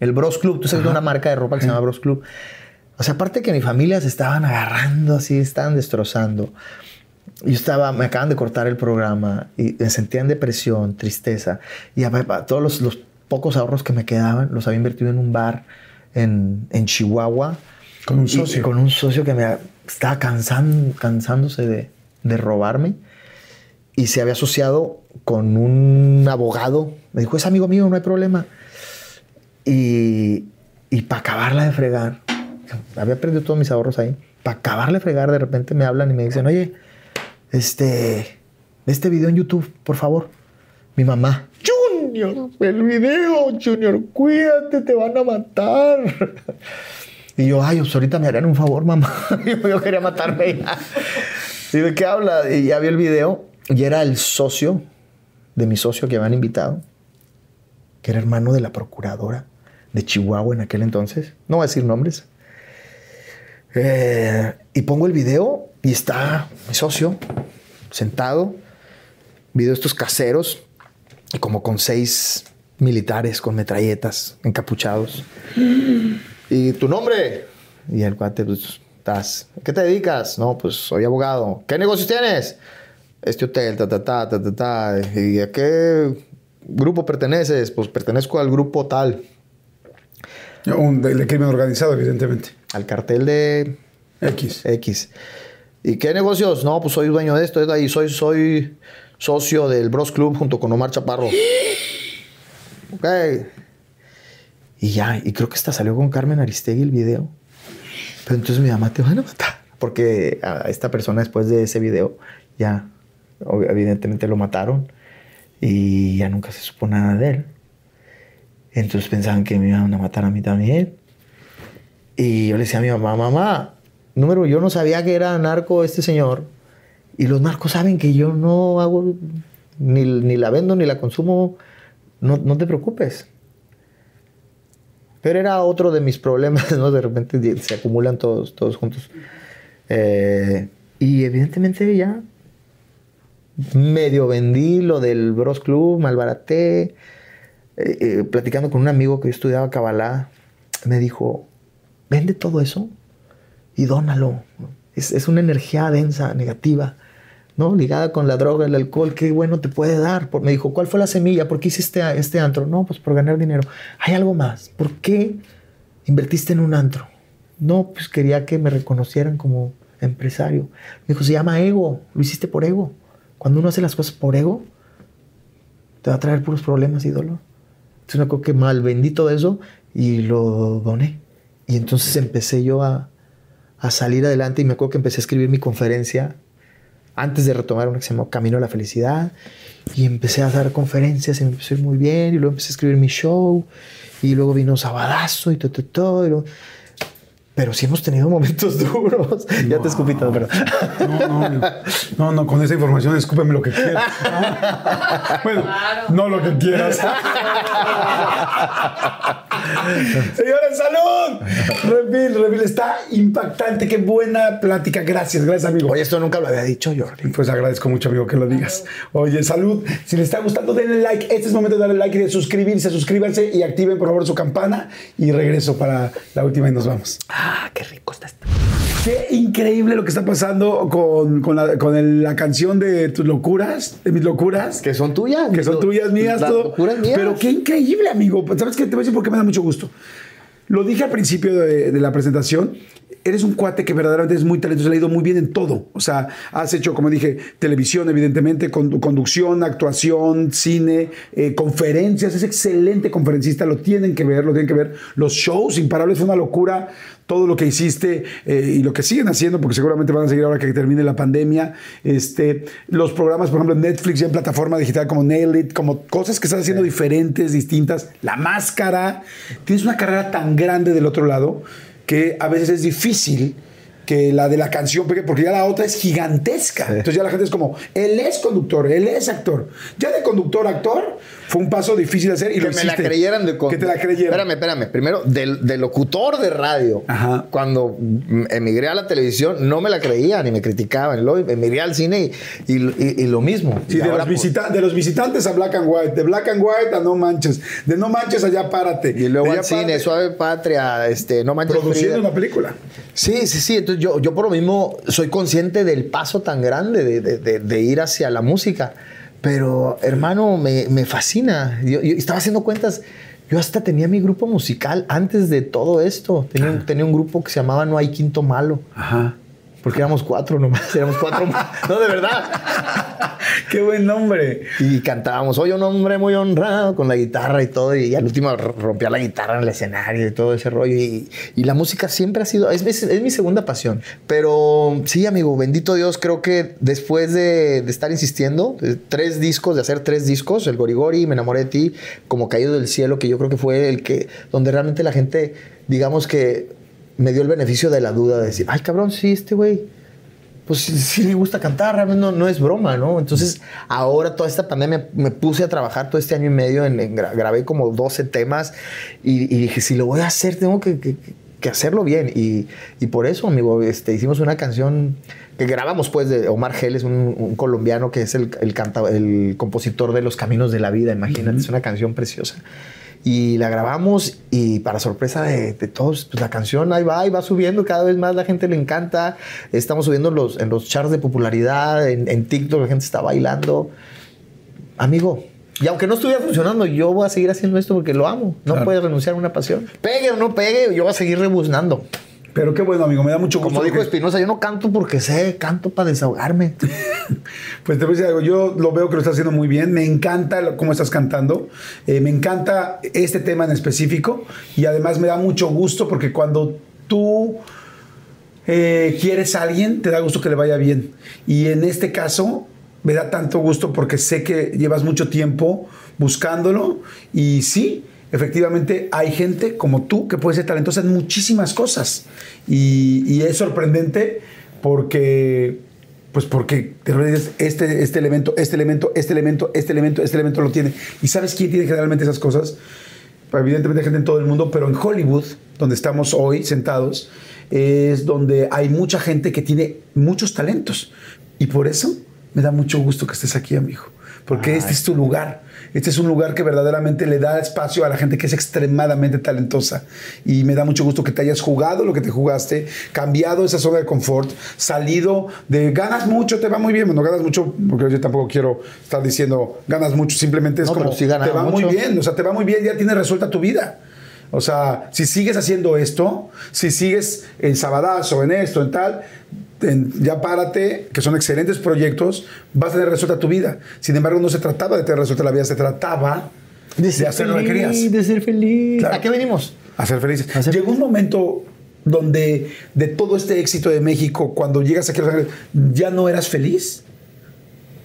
El Bros Club, tú sabes de una marca de ropa que se llama Bros Club. O sea, aparte que mi familia se estaban agarrando así, estaban destrozando. Yo estaba, me acaban de cortar el programa y me sentía en depresión, tristeza. Y a- a- todos los, los pocos ahorros que me quedaban los había invertido en un bar en, en Chihuahua. Con un Y- socio. con un socio que me estaba cansan- cansándose de, de robarme. Y se había asociado con un abogado. Me dijo, es amigo mío, no hay problema. Y, y para acabarla de fregar, había perdido todos mis ahorros ahí. Para acabarla de fregar, de repente me hablan y me dicen, oye, este, este video en YouTube, por favor. Mi mamá, Junior, el video, Junior, cuídate, te van a matar. Y yo, ay, pues ahorita me harían un favor, mamá. yo, quería matarme. ¿Y de qué habla? Y ya vi el video y era el socio de mi socio que habían invitado, que era hermano de la procuradora de Chihuahua en aquel entonces. No voy a decir nombres. Eh, y pongo el video y está mi socio sentado, video estos caseros, y como con seis militares con metralletas encapuchados. ¿Y tu nombre? Y el cuate, pues, estás. ¿Qué te dedicas? No, pues soy abogado. ¿Qué negocios tienes? Este hotel, ta, ta, ta, ta, ta, ta. ¿Y a qué grupo perteneces? Pues pertenezco al grupo tal. Un del crimen organizado, evidentemente. Al cartel de X. X. ¿Y qué negocios? No, pues soy dueño de esto, de ahí. Soy, soy socio del Bros Club junto con Omar Chaparro. ok. Y ya, y creo que hasta salió con Carmen Aristegui el video. Pero entonces mi mamá te van a matar. Porque a esta persona después de ese video ya evidentemente lo mataron y ya nunca se supo nada de él. Entonces pensaban que me iban a matar a mí también. Y yo le decía a mi mamá, mamá, número, yo no sabía que era narco este señor. Y los narcos saben que yo no hago, ni, ni la vendo ni la consumo. No, no te preocupes. Pero era otro de mis problemas, ¿no? De repente se acumulan todos, todos juntos. Eh, y evidentemente ya medio vendí lo del Bros Club, malbaraté. Eh, eh, platicando con un amigo que yo estudiaba Kabbalah, me dijo, vende todo eso y dónalo. Es, es una energía densa, negativa, ¿no? Ligada con la droga, el alcohol, qué bueno te puede dar. Por- me dijo, ¿cuál fue la semilla? ¿Por qué hiciste este antro? No, pues por ganar dinero. Hay algo más. ¿Por qué invertiste en un antro? No, pues quería que me reconocieran como empresario. Me dijo, se llama ego. Lo hiciste por ego. Cuando uno hace las cosas por ego, te va a traer puros problemas y dolor. Entonces me acuerdo que mal vendí todo eso y lo doné. Y entonces empecé yo a, a salir adelante y me acuerdo que empecé a escribir mi conferencia antes de retomar una que se llamó Camino a la Felicidad. Y empecé a dar conferencias y me empecé a ir muy bien. Y luego empecé a escribir mi show. Y luego vino Sabadazo y todo, todo, todo. y luego- Pero sí hemos tenido momentos duros. ya te escupí todo, perdón. No, no, no, no, con esa información escúpeme lo que quieras. bueno, no lo que quieras. Señores, salud. Revil, Revil, está impactante. Qué buena plática. Gracias, gracias, amigo. Oye, esto nunca lo había dicho, Jordi. Pues agradezco mucho, amigo, que lo digas. Oye, salud. Si les está gustando, denle like. Este es el momento de darle like y de suscribirse. Suscríbanse y activen, por favor, su campana. Y regreso para la última y nos vamos. Ah, qué rico está esto. Qué increíble lo que está pasando con, con la, con el- la canción de tus locuras, de mis locuras. Que son tuyas. que son tuyas, mías, Las todo. locuras mías. Pero qué increíble, amigo. ¿Sabes qué? Te voy a decir por qué me da mucho gusto. Lo dije al principio de, de la presentación. Eres un cuate que verdaderamente es muy talentoso, le ha ido muy bien en todo. O sea, has hecho, como dije, televisión, evidentemente, con- conducción, actuación, cine, eh, conferencias. Es excelente conferencista, lo tienen que ver, lo tienen que ver. Los shows imparables fue una locura. Todo lo que hiciste eh, y lo que siguen haciendo, porque seguramente van a seguir ahora que termine la pandemia. Este, los programas, por ejemplo, en Netflix, ya en plataforma digital como Nail It, como cosas que estás haciendo diferentes, distintas. La máscara. Tienes una carrera tan grande del otro lado que a veces es difícil que la de la canción pegue, porque ya la otra es gigantesca. Entonces ya la gente es como, él es conductor, él es actor. Ya de conductor actor fue un paso difícil de hacer y que lo me la hiciste. creyeran de con- Que te la creyeran. Espérame, espérame. Primero, del, del locutor de radio. Ajá. Cuando emigré a la televisión, no me la creían y me criticaban. Luego emigré al cine y, y- y- y lo mismo. Sí, de ahora, los, pues, visita- de los visitantes a Black and White, de Black and White a No Manches, de No Manches allá párate. Y luego al cine, párate, Suave Patria, este, no manches Produciendo Frida. una película. Sí, sí, sí. Entonces yo, yo por lo mismo soy consciente del paso tan grande de, de- de- de ir hacia la música. Pero, hermano, me, me fascina. Yo, yo estaba haciendo cuentas. Yo hasta tenía mi grupo musical antes de todo esto. Tenía, un- tenía un grupo que se llamaba No hay quinto malo. Ajá. Porque éramos cuatro nomás. Éramos cuatro. no, de verdad. Qué buen nombre. Y cantábamos, soy un hombre muy honrado con la guitarra y todo. Y al último rompía la guitarra en el escenario y todo ese rollo. Y, y la música siempre ha sido, es, es- es mi segunda pasión. Pero sí, amigo, bendito Dios, creo que después de, de estar insistiendo, de tres discos, de hacer tres discos, el Gorigori, Me enamoré de ti, como Caído del Cielo, que yo creo que fue el que, donde realmente la gente, digamos que me dio el beneficio de la duda de decir, ay cabrón, sí, este güey pues sí, sí me gusta cantar, realmente no, no es broma, ¿no? Entonces, ahora toda esta pandemia me puse a trabajar todo este año y medio, en, en gra- grabé como 12 temas y, y dije, si lo voy a hacer, tengo que, que- que hacerlo bien. Y, y por eso, amigo, este, hicimos una canción que grabamos, pues, de Omar Geles, un, un colombiano que es el, el, canta- el compositor de Los Caminos de la Vida, imagínate, es una canción preciosa. Y la grabamos y para sorpresa de, de todos, pues la canción ahí va y va subiendo cada vez más, la gente le encanta. Estamos subiendo los, en los charts de popularidad, en, en TikTok la gente está bailando. Amigo, y aunque no estuviera funcionando, yo voy a seguir haciendo esto porque lo amo. No Claro. puedes renunciar a una pasión. Pegue o no pegue, yo voy a seguir rebuznando. Pero qué bueno, amigo, me da mucho gusto. Como dijo Espinosa, yo no canto porque sé, canto para desahogarme. Pues te voy a decir algo, yo lo veo que lo estás haciendo muy bien, me encanta cómo estás cantando, eh, me encanta este tema en específico y además me da mucho gusto porque cuando tú eh, quieres a alguien, te da gusto que le vaya bien. Y en este caso me da tanto gusto porque sé que llevas mucho tiempo buscándolo y sí. Efectivamente, hay gente como tú que puede ser talentosa en muchísimas cosas. Y, y es sorprendente porque pues porque este, este elemento, este elemento, este elemento, este elemento, este elemento lo tiene. ¿Y sabes quién tiene generalmente esas cosas? Evidentemente hay gente en todo el mundo, pero en Hollywood, donde estamos hoy sentados, es donde hay mucha gente que tiene muchos talentos. Y por eso me da mucho gusto que estés aquí, amigo. Porque este es tu lugar. Este es un lugar que verdaderamente le da espacio a la gente que es extremadamente talentosa. Y me da mucho gusto que te hayas jugado lo que te jugaste, cambiado esa zona de confort, salido de ganas mucho, te va muy bien. Bueno, ganas mucho, porque yo tampoco quiero estar diciendo ganas mucho, simplemente es No, como ganaba te va mucho. muy bien, o sea, te va muy bien, ya tienes resuelta tu vida. O sea, si sigues haciendo esto, si sigues en Sabadazo, en esto, en tal, en- ya párate, que son excelentes proyectos, vas a tener resuelta tu vida. Sin embargo, no se trataba de tener resuelta la vida, se trataba de, hacer lo que querías. de ser feliz. Claro. ¿A qué venimos? A ser felices. A ser Llegó un momento donde de todo este éxito de México, cuando llegas aquí a Los Ángeles, ¿ya no eras feliz?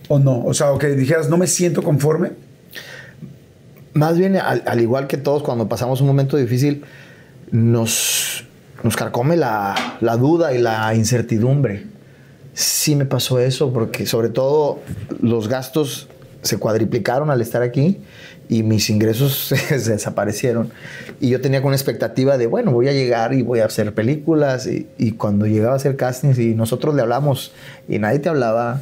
¿O no? O sea, o que dijeras, no me siento conforme. Más bien, al, al igual que todos, cuando pasamos un momento difícil, nos, nos carcome la, la duda y la incertidumbre. Sí me pasó eso, porque sobre todo los gastos se cuadriplicaron al estar aquí y mis ingresos se desaparecieron. Y yo tenía una expectativa de, bueno, voy a llegar y voy a hacer películas. Y, cuando llegaba a hacer castings y nosotros le hablamos y nadie te hablaba,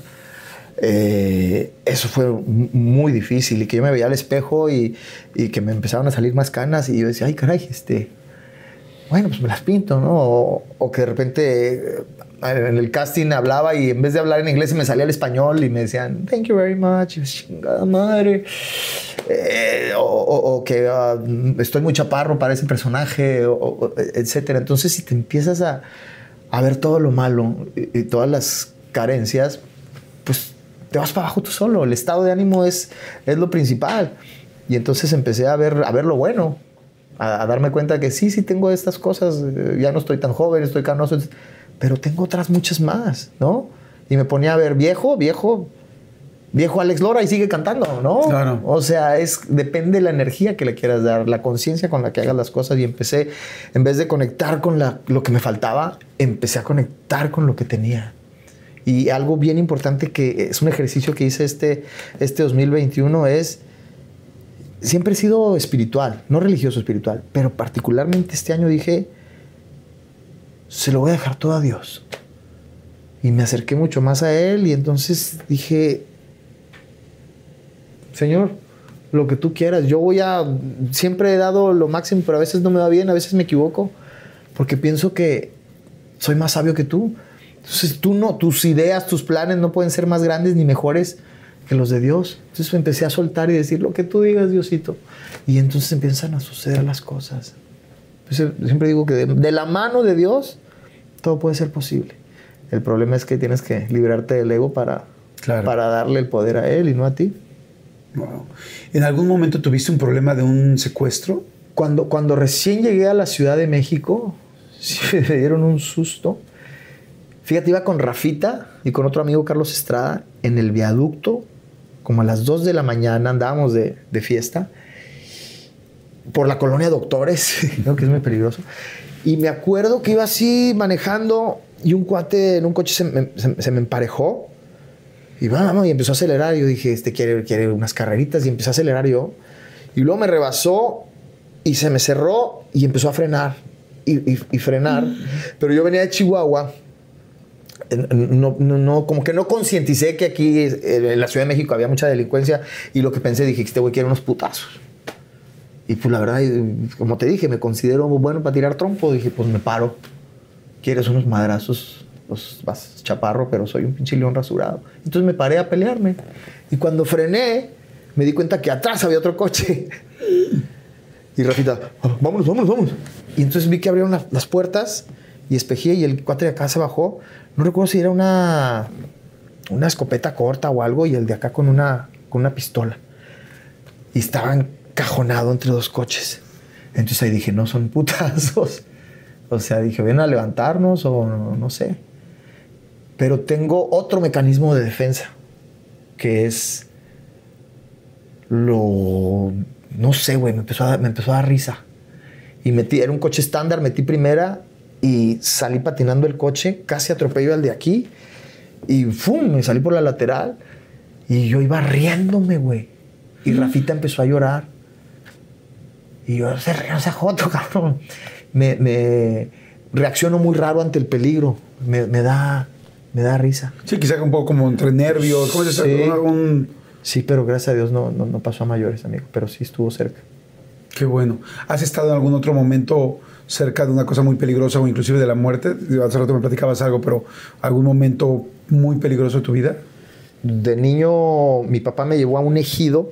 eh, eso fue muy difícil. Y que yo me veía al espejo y, y que me empezaron a salir más canas y yo decía, ay, caray, este, bueno, pues me las pinto, ¿no? O, o que de repente eh, en el casting hablaba y en vez de hablar en inglés me salía el español y me decían, thank you very much, chingada madre. Eh, o, o- o que ah, estoy muy chaparro para ese personaje, etcétera. Entonces, si te empiezas a, a ver todo lo malo y, y todas las carencias, pues te vas para abajo tú solo. El estado de ánimo es, es lo principal. Y entonces empecé a ver, a ver lo bueno, a, a darme cuenta que sí, sí tengo estas cosas, eh, ya no estoy tan joven, estoy canoso, pero tengo otras muchas más, ¿no? Y me ponía a ver viejo, viejo, viejo Alex Lora y sigue cantando, ¿no? Claro. O sea, es depende de la energía que le quieras dar, la conciencia con la que hagas las cosas y empecé, en vez de conectar con la- lo que me faltaba, empecé a conectar con lo que tenía. Y algo bien importante que es un ejercicio que hice este, este 2021 es, siempre he sido espiritual, no religioso espiritual, pero particularmente este año dije, se lo voy a dejar todo a Dios. Y me acerqué mucho más a Él y entonces dije, Señor, lo que tú quieras, yo voy a, siempre he dado lo máximo, pero a veces no me va bien, a veces me equivoco, porque pienso que soy más sabio que tú. Entonces tú no, tus ideas, tus planes no pueden ser más grandes ni mejores que los de Dios. Entonces empecé a soltar y decir lo que tú digas, Diosito. Y entonces empiezan a suceder las cosas. Entonces, siempre digo que de, de la mano de Dios todo puede ser posible. El problema es que tienes que librarte del ego para, Claro. para darle el poder a él y no a ti. Wow. ¿En algún momento tuviste un problema de un secuestro? Cuando, cuando recién llegué a la Ciudad de México, sí me dieron un susto. Fíjate, iba con Rafita y con otro amigo Carlos Estrada en el viaducto, como a las 2 de la mañana, andábamos de, de fiesta, por la colonia Doctores, ¿no? que es muy peligroso. Y me acuerdo que iba así manejando y un cuate en un coche se me, se- se me emparejó y vamos, y empezó a acelerar. Yo dije, este quiere, quiere unas carreritas y empecé a acelerar yo. Y luego me rebasó y se me cerró y empezó a frenar y, y- y frenar. Pero yo venía de Chihuahua. No, no, como que no concienticé que aquí eh, en la Ciudad de México había mucha delincuencia y lo que pensé, dije, este güey quiere unos putazos. Y pues la verdad, como te dije, me considero bueno para tirar trompo. Dije, pues me paro. ¿Quieres unos madrazos? Pues vas chaparro, pero soy un pinche león rasurado. Entonces me paré a pelearme. Y cuando frené, me di cuenta que atrás había otro coche. Y Rafita, "Ah, vámonos, vámonos, vámonos. Y entonces vi que abrieron la- las puertas y espejé y el cuate de acá se bajó. No recuerdo si era una, una escopeta corta o algo y el de acá con una, con una pistola. Y estaba encajonado entre dos coches. Entonces ahí dije, no son putazos. O sea, dije, ¿vienen a levantarnos o no, sé? Pero tengo otro mecanismo de defensa, que es lo... No sé, güey, me, me empezó a dar risa. Y metí, era un coche estándar, metí primera y salí patinando el coche, casi atropello al de aquí. Y ¡fum! Me salí por la lateral y yo iba riéndome, güey. Y Rafita empezó a llorar. Y yo, se ríe, se joto, cabrón. Me, me reacciono muy raro ante el peligro. Me, me da, me da risa. Sí, quizá un poco como entre nervios. ¿Cómo? Sí. Un- Sí, pero gracias a Dios no, no, no pasó a mayores, amigo. Pero sí estuvo cerca. Qué bueno. ¿Has estado en algún otro momento cerca de una cosa muy peligrosa o inclusive de la muerte? Hace rato me platicabas algo, pero algún momento muy peligroso de tu vida. De niño, mi papá me llevó a un ejido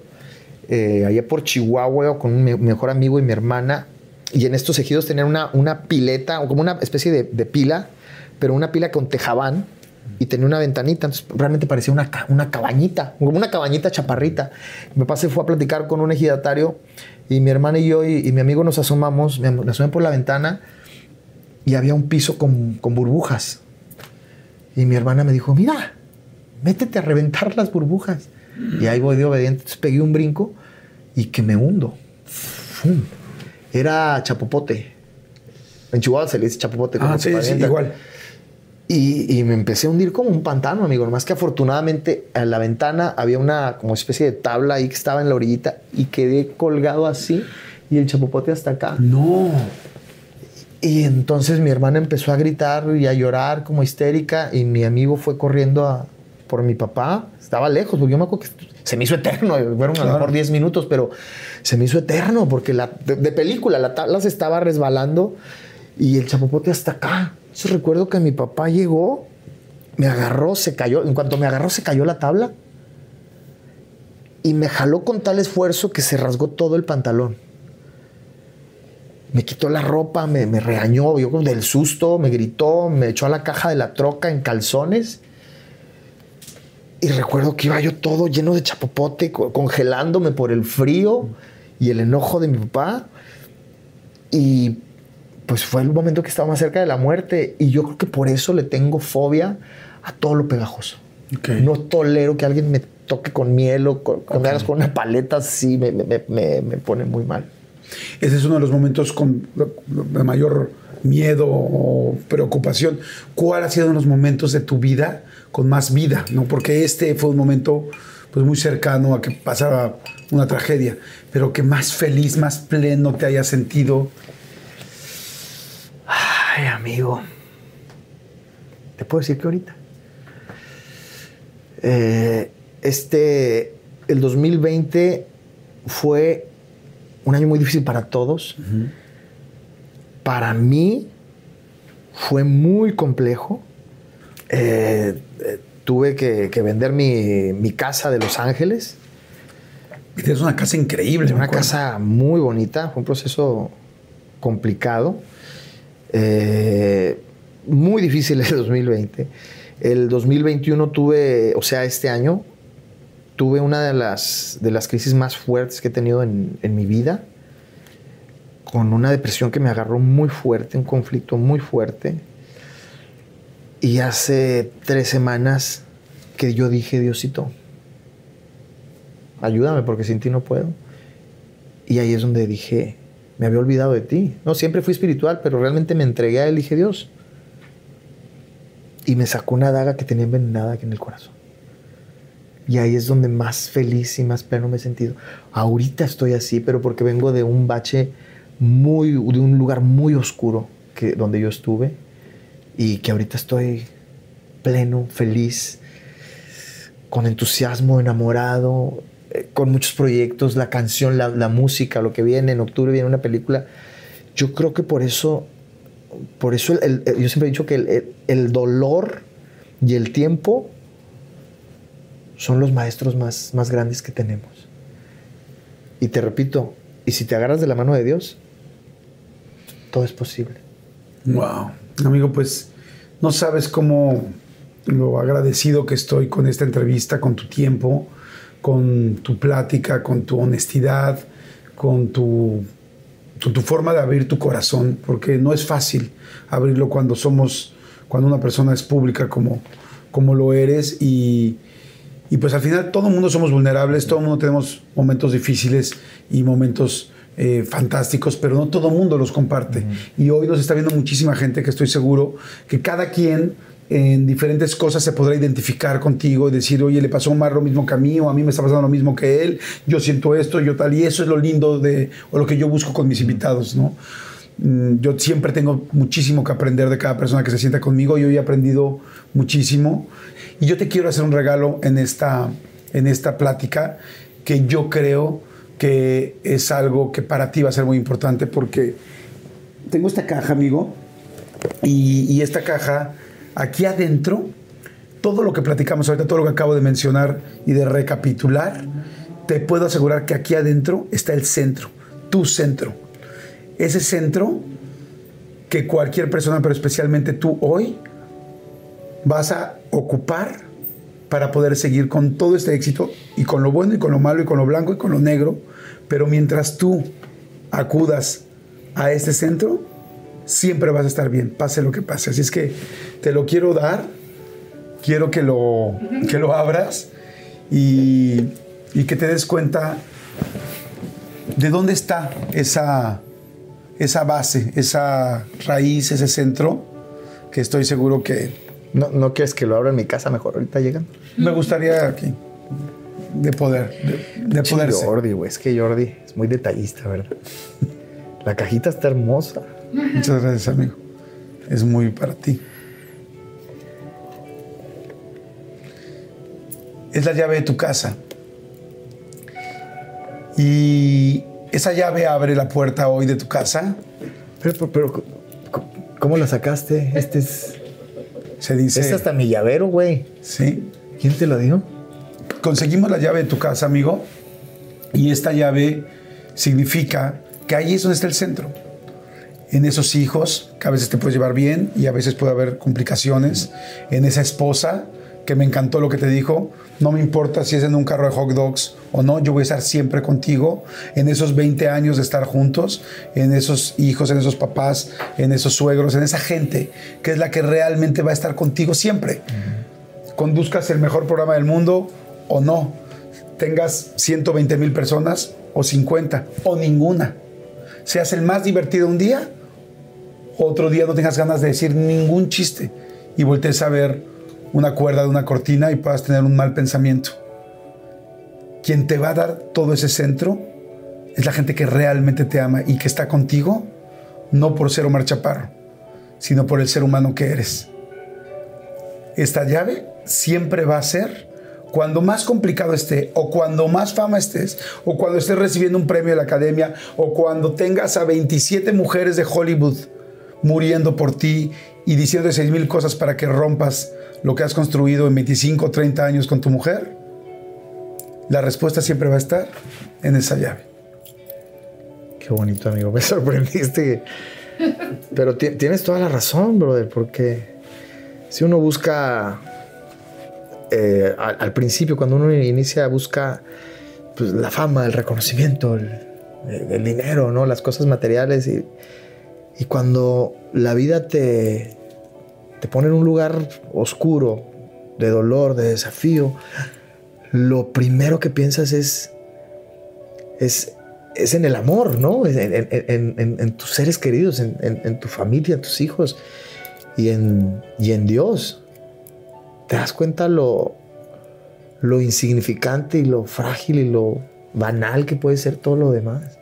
eh, allá por Chihuahua con mi mejor amigo y mi hermana. Y en estos ejidos tenían una, una pileta, o como una especie de, pila, pero una pila con tejabán y tenía una ventanita. Entonces realmente parecía una, una cabañita, como una cabañita chaparrita. Mi papá se fue a platicar con un ejidatario y mi hermana y yo y, y mi amigo nos asomamos, me asomé por la ventana y había un piso con, con burbujas. Y mi hermana me dijo, mira, métete a reventar las burbujas. Y ahí voy de obediente. Entonces pegué un brinco y que me hundo. ¡Fum! Era chapopote. En Chihuahua se le dice chapopote. Ah, como sí, que sí, avienta. igual. Y, y me empecé a hundir como un pantano, amigo. Más que afortunadamente en la ventana había una como especie de tabla ahí que estaba en la orillita y quedé colgado así y el chapopote hasta acá. No. Y entonces mi hermana empezó a gritar y a llorar como histérica y mi amigo fue corriendo a, por mi papá. Estaba lejos, porque yo me acuerdo que se me hizo eterno. Fueron a lo mejor 10 minutos, pero se me hizo eterno porque la, de, de película la tabla se estaba resbalando y el chapopote hasta acá. Recuerdo que mi papá llegó, me agarró, se cayó. En cuanto me agarró, se cayó la tabla y me jaló con tal esfuerzo que se rasgó todo el pantalón me quitó la ropa, me, me regañó, yo del susto, me gritó, me echó a la caja de la troca en calzones. Y recuerdo que iba yo todo lleno de chapopote, co- congelándome por el frío y el enojo de mi papá. Y pues fue el momento que estaba más cerca de la muerte. Y yo creo que por eso le tengo fobia a todo lo pegajoso. Ok. No tolero que alguien me toque con miel o con, con, hagas con una paleta así, me, me- me- me pone muy mal. Ese es uno de los momentos con de mayor miedo o preocupación. ¿Cuál ha sido uno de los momentos de tu vida con más vida? ¿no? Porque este fue un momento pues, muy cercano a que pasara una tragedia, pero que más feliz, más pleno te haya sentido. Ay, amigo. Te puedo decir que ahorita. Eh, este, el 2020 fue un año muy difícil para todos. Para mí fue muy complejo. Eh, eh, tuve que, que vender mi, mi casa de Los Ángeles. Y tienes una casa increíble. Una casa muy bonita, fue un proceso complicado, eh, muy difícil el 2020. El 2021 tuve, o sea, este año, tuve una de las, de las crisis más fuertes que he tenido en, en mi vida, con una depresión que me agarró muy fuerte, un conflicto muy fuerte. Y hace tres semanas que yo dije, Diosito, ayúdame porque sin ti no puedo. Y ahí es donde dije, me había olvidado de ti. No, siempre fui espiritual, pero realmente me entregué a él y dije, Dios. Y me sacó una daga que tenía envenenada aquí en el corazón. Y ahí es donde más feliz y más pleno me he sentido. Ahorita estoy así, pero porque vengo de un bache muy, de un lugar muy oscuro que, donde yo estuve y que ahorita estoy pleno, feliz, con entusiasmo, enamorado, eh, con muchos proyectos, la canción, la, música, lo que viene, en octubre viene una película. Yo creo que por eso, por eso yo siempre he dicho que el, el- el dolor y el tiempo son los maestros más, más grandes que tenemos. Y te repito, y si te agarras de la mano de Dios, todo es posible. Wow. Amigo, pues no sabes cómo lo agradecido que estoy con esta entrevista, con tu tiempo, con tu plática, con tu honestidad, con tu, tu, tu forma de abrir tu corazón, porque no es fácil abrirlo cuando somos, cuando una persona es pública como, como lo eres y, y pues al final todo el mundo somos vulnerables, todo el mundo tenemos momentos difíciles y momentos eh, fantásticos, pero no todo el mundo los comparte. Y hoy nos está viendo muchísima gente que estoy seguro que cada quien en diferentes cosas se podrá identificar contigo y decir, oye, le pasó a Omar lo mismo que a mí, o a mí me está pasando lo mismo que él, yo siento esto, yo tal, y eso es lo lindo de, o lo que yo busco con mis invitados, ¿no? Mm, Yo siempre tengo muchísimo que aprender de cada persona que se sienta conmigo y hoy he aprendido muchísimo. Y yo te quiero hacer un regalo en esta, en esta plática que yo creo que es algo que para ti va a ser muy importante porque tengo esta caja, amigo, y, y esta caja, aquí adentro, todo lo que platicamos ahorita, todo lo que acabo de mencionar y de recapitular, te puedo asegurar que aquí adentro está el centro, tu centro. Ese centro que cualquier persona, pero especialmente tú hoy, vas a ocupar para poder seguir con todo este éxito y con lo bueno y con lo malo y con lo blanco y con lo negro. Pero mientras tú acudas a este centro, siempre vas a estar bien, pase lo que pase. Así es que te lo quiero dar, quiero que lo, que lo abras y, y que te des cuenta de dónde está esa, esa base, esa raíz, ese centro, que estoy seguro que ¿No, ¿No quieres que lo abra en mi casa mejor? Ahorita llegan. Me gustaría aquí, de poder, de, de. Jordi, güey. Es que Jordi es muy detallista, ¿verdad? La cajita está hermosa. Muchas gracias, amigo. Es muy para ti. Es la llave de tu casa. Y esa llave abre la puerta hoy de tu casa. Pero, pero, pero, ¿cómo la sacaste? Este es. Se dice. Es hasta mi llavero, güey. Sí. ¿Quién te lo dio? Conseguimos la llave de tu casa, amigo. Y esta llave significa que ahí es donde está el centro. En esos hijos, que a veces te puedes llevar bien y a veces puede haber complicaciones. En esa esposa, que me encantó lo que te dijo. No me importa si es en un carro de hot dogs o no, yo voy a estar siempre contigo. En esos 20 años de estar juntos, en esos hijos, en esos papás, en esos suegros, en esa gente que es la que realmente va a estar contigo siempre. Conduzcas el mejor programa del mundo o no. Tengas 120 mil personas o 50 o ninguna. Seas el más divertido un día, otro día no tengas ganas de decir ningún chiste y voltees a ver una cuerda de una cortina y puedas tener un mal pensamiento. Quien te va a dar todo ese centro es la gente que realmente te ama y que está contigo, no por ser Omar Chaparro, sino por el ser humano que eres. Esta llave siempre va a ser cuando más complicado esté, o cuando más fama estés, o cuando estés recibiendo un premio de la academia, o cuando tengas a 27 mujeres de Hollywood muriendo por ti y diciendo seis mil cosas para que rompas lo que has construido en 25 o 30 años con tu mujer, la respuesta siempre va a estar en esa llave. Qué bonito, amigo. Me sorprendiste. Pero ti- tienes toda la razón, brother, porque si uno busca eh, al, principio, cuando uno inicia, busca pues, la fama, el reconocimiento, el, el- el dinero, ¿no? Las cosas materiales. Y, y cuando la vida te, te pone en un lugar oscuro, de dolor, de desafío, lo primero que piensas es, es, es en el amor, ¿no? En, en- en- tus seres queridos, en tu familia, en tus hijos y en, y en Dios. Te das cuenta lo, lo insignificante y lo frágil y lo banal que puede ser todo lo demás.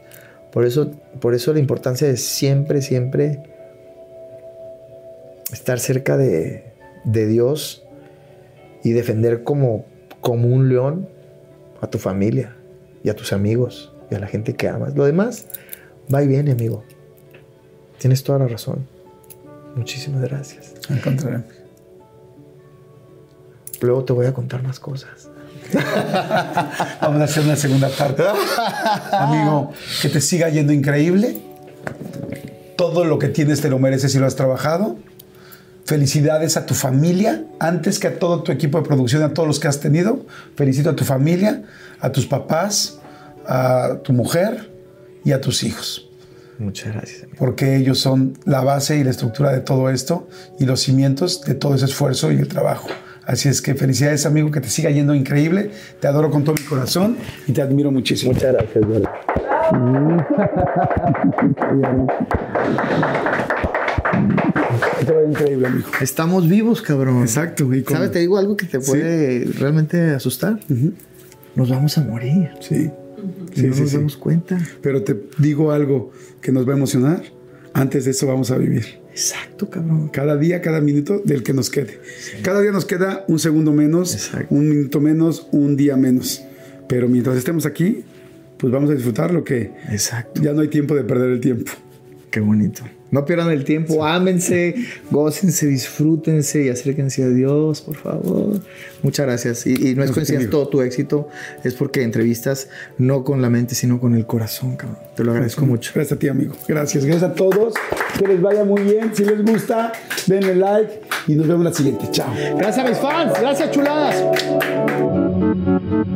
Por eso, por eso la importancia de siempre, siempre estar cerca de, de Dios y defender como, como un león a tu familia y a tus amigos y a la gente que amas. Lo demás va y viene, amigo. Tienes toda la razón. Muchísimas gracias. Al contrario. Luego te voy a contar más cosas. Vamos a hacer una segunda parte. Amigo, que te siga yendo increíble. Todo lo que tienes te lo mereces y lo has trabajado. Felicidades a tu familia, antes que a todo tu equipo de producción, a todos los que has tenido. Felicito a tu familia, a tus papás, a tu mujer y a tus hijos. Muchas gracias, amigo. Porque ellos son la base y la estructura de todo esto y los cimientos de todo ese esfuerzo y el trabajo. Así es que felicidades, amigo, que te siga yendo increíble. Te adoro con todo mi corazón y te admiro muchísimo. Muchas gracias, increíble, amigo. Estamos vivos, cabrón. Exacto. ¿Sabes? Te digo algo que te puede realmente asustar. Nos vamos a morir. Sí. Sí, no sí, nos sí. damos cuenta. Pero te digo algo que nos va a emocionar. Antes de eso vamos a vivir. Exacto, cabrón. Cada día, cada minuto del que nos quede. Cada día nos queda un segundo menos, Exacto. un minuto menos, un día menos. Pero mientras estemos aquí, pues vamos a disfrutar lo que Exacto. ya no hay tiempo de perder el tiempo. Qué bonito. No pierdan el tiempo, ámense, gócense, disfrútense y acérquense a Dios, por favor. Muchas gracias. Y, y no es coincidencia, todo tu éxito es porque entrevistas no con la mente, sino con el corazón, cabrón. Te lo agradezco mucho. Gracias a ti, amigo. Gracias. Gracias a todos. Que les vaya muy bien. Si les gusta, denle like y nos vemos la siguiente. Chao. Gracias a mis fans, gracias chuladas.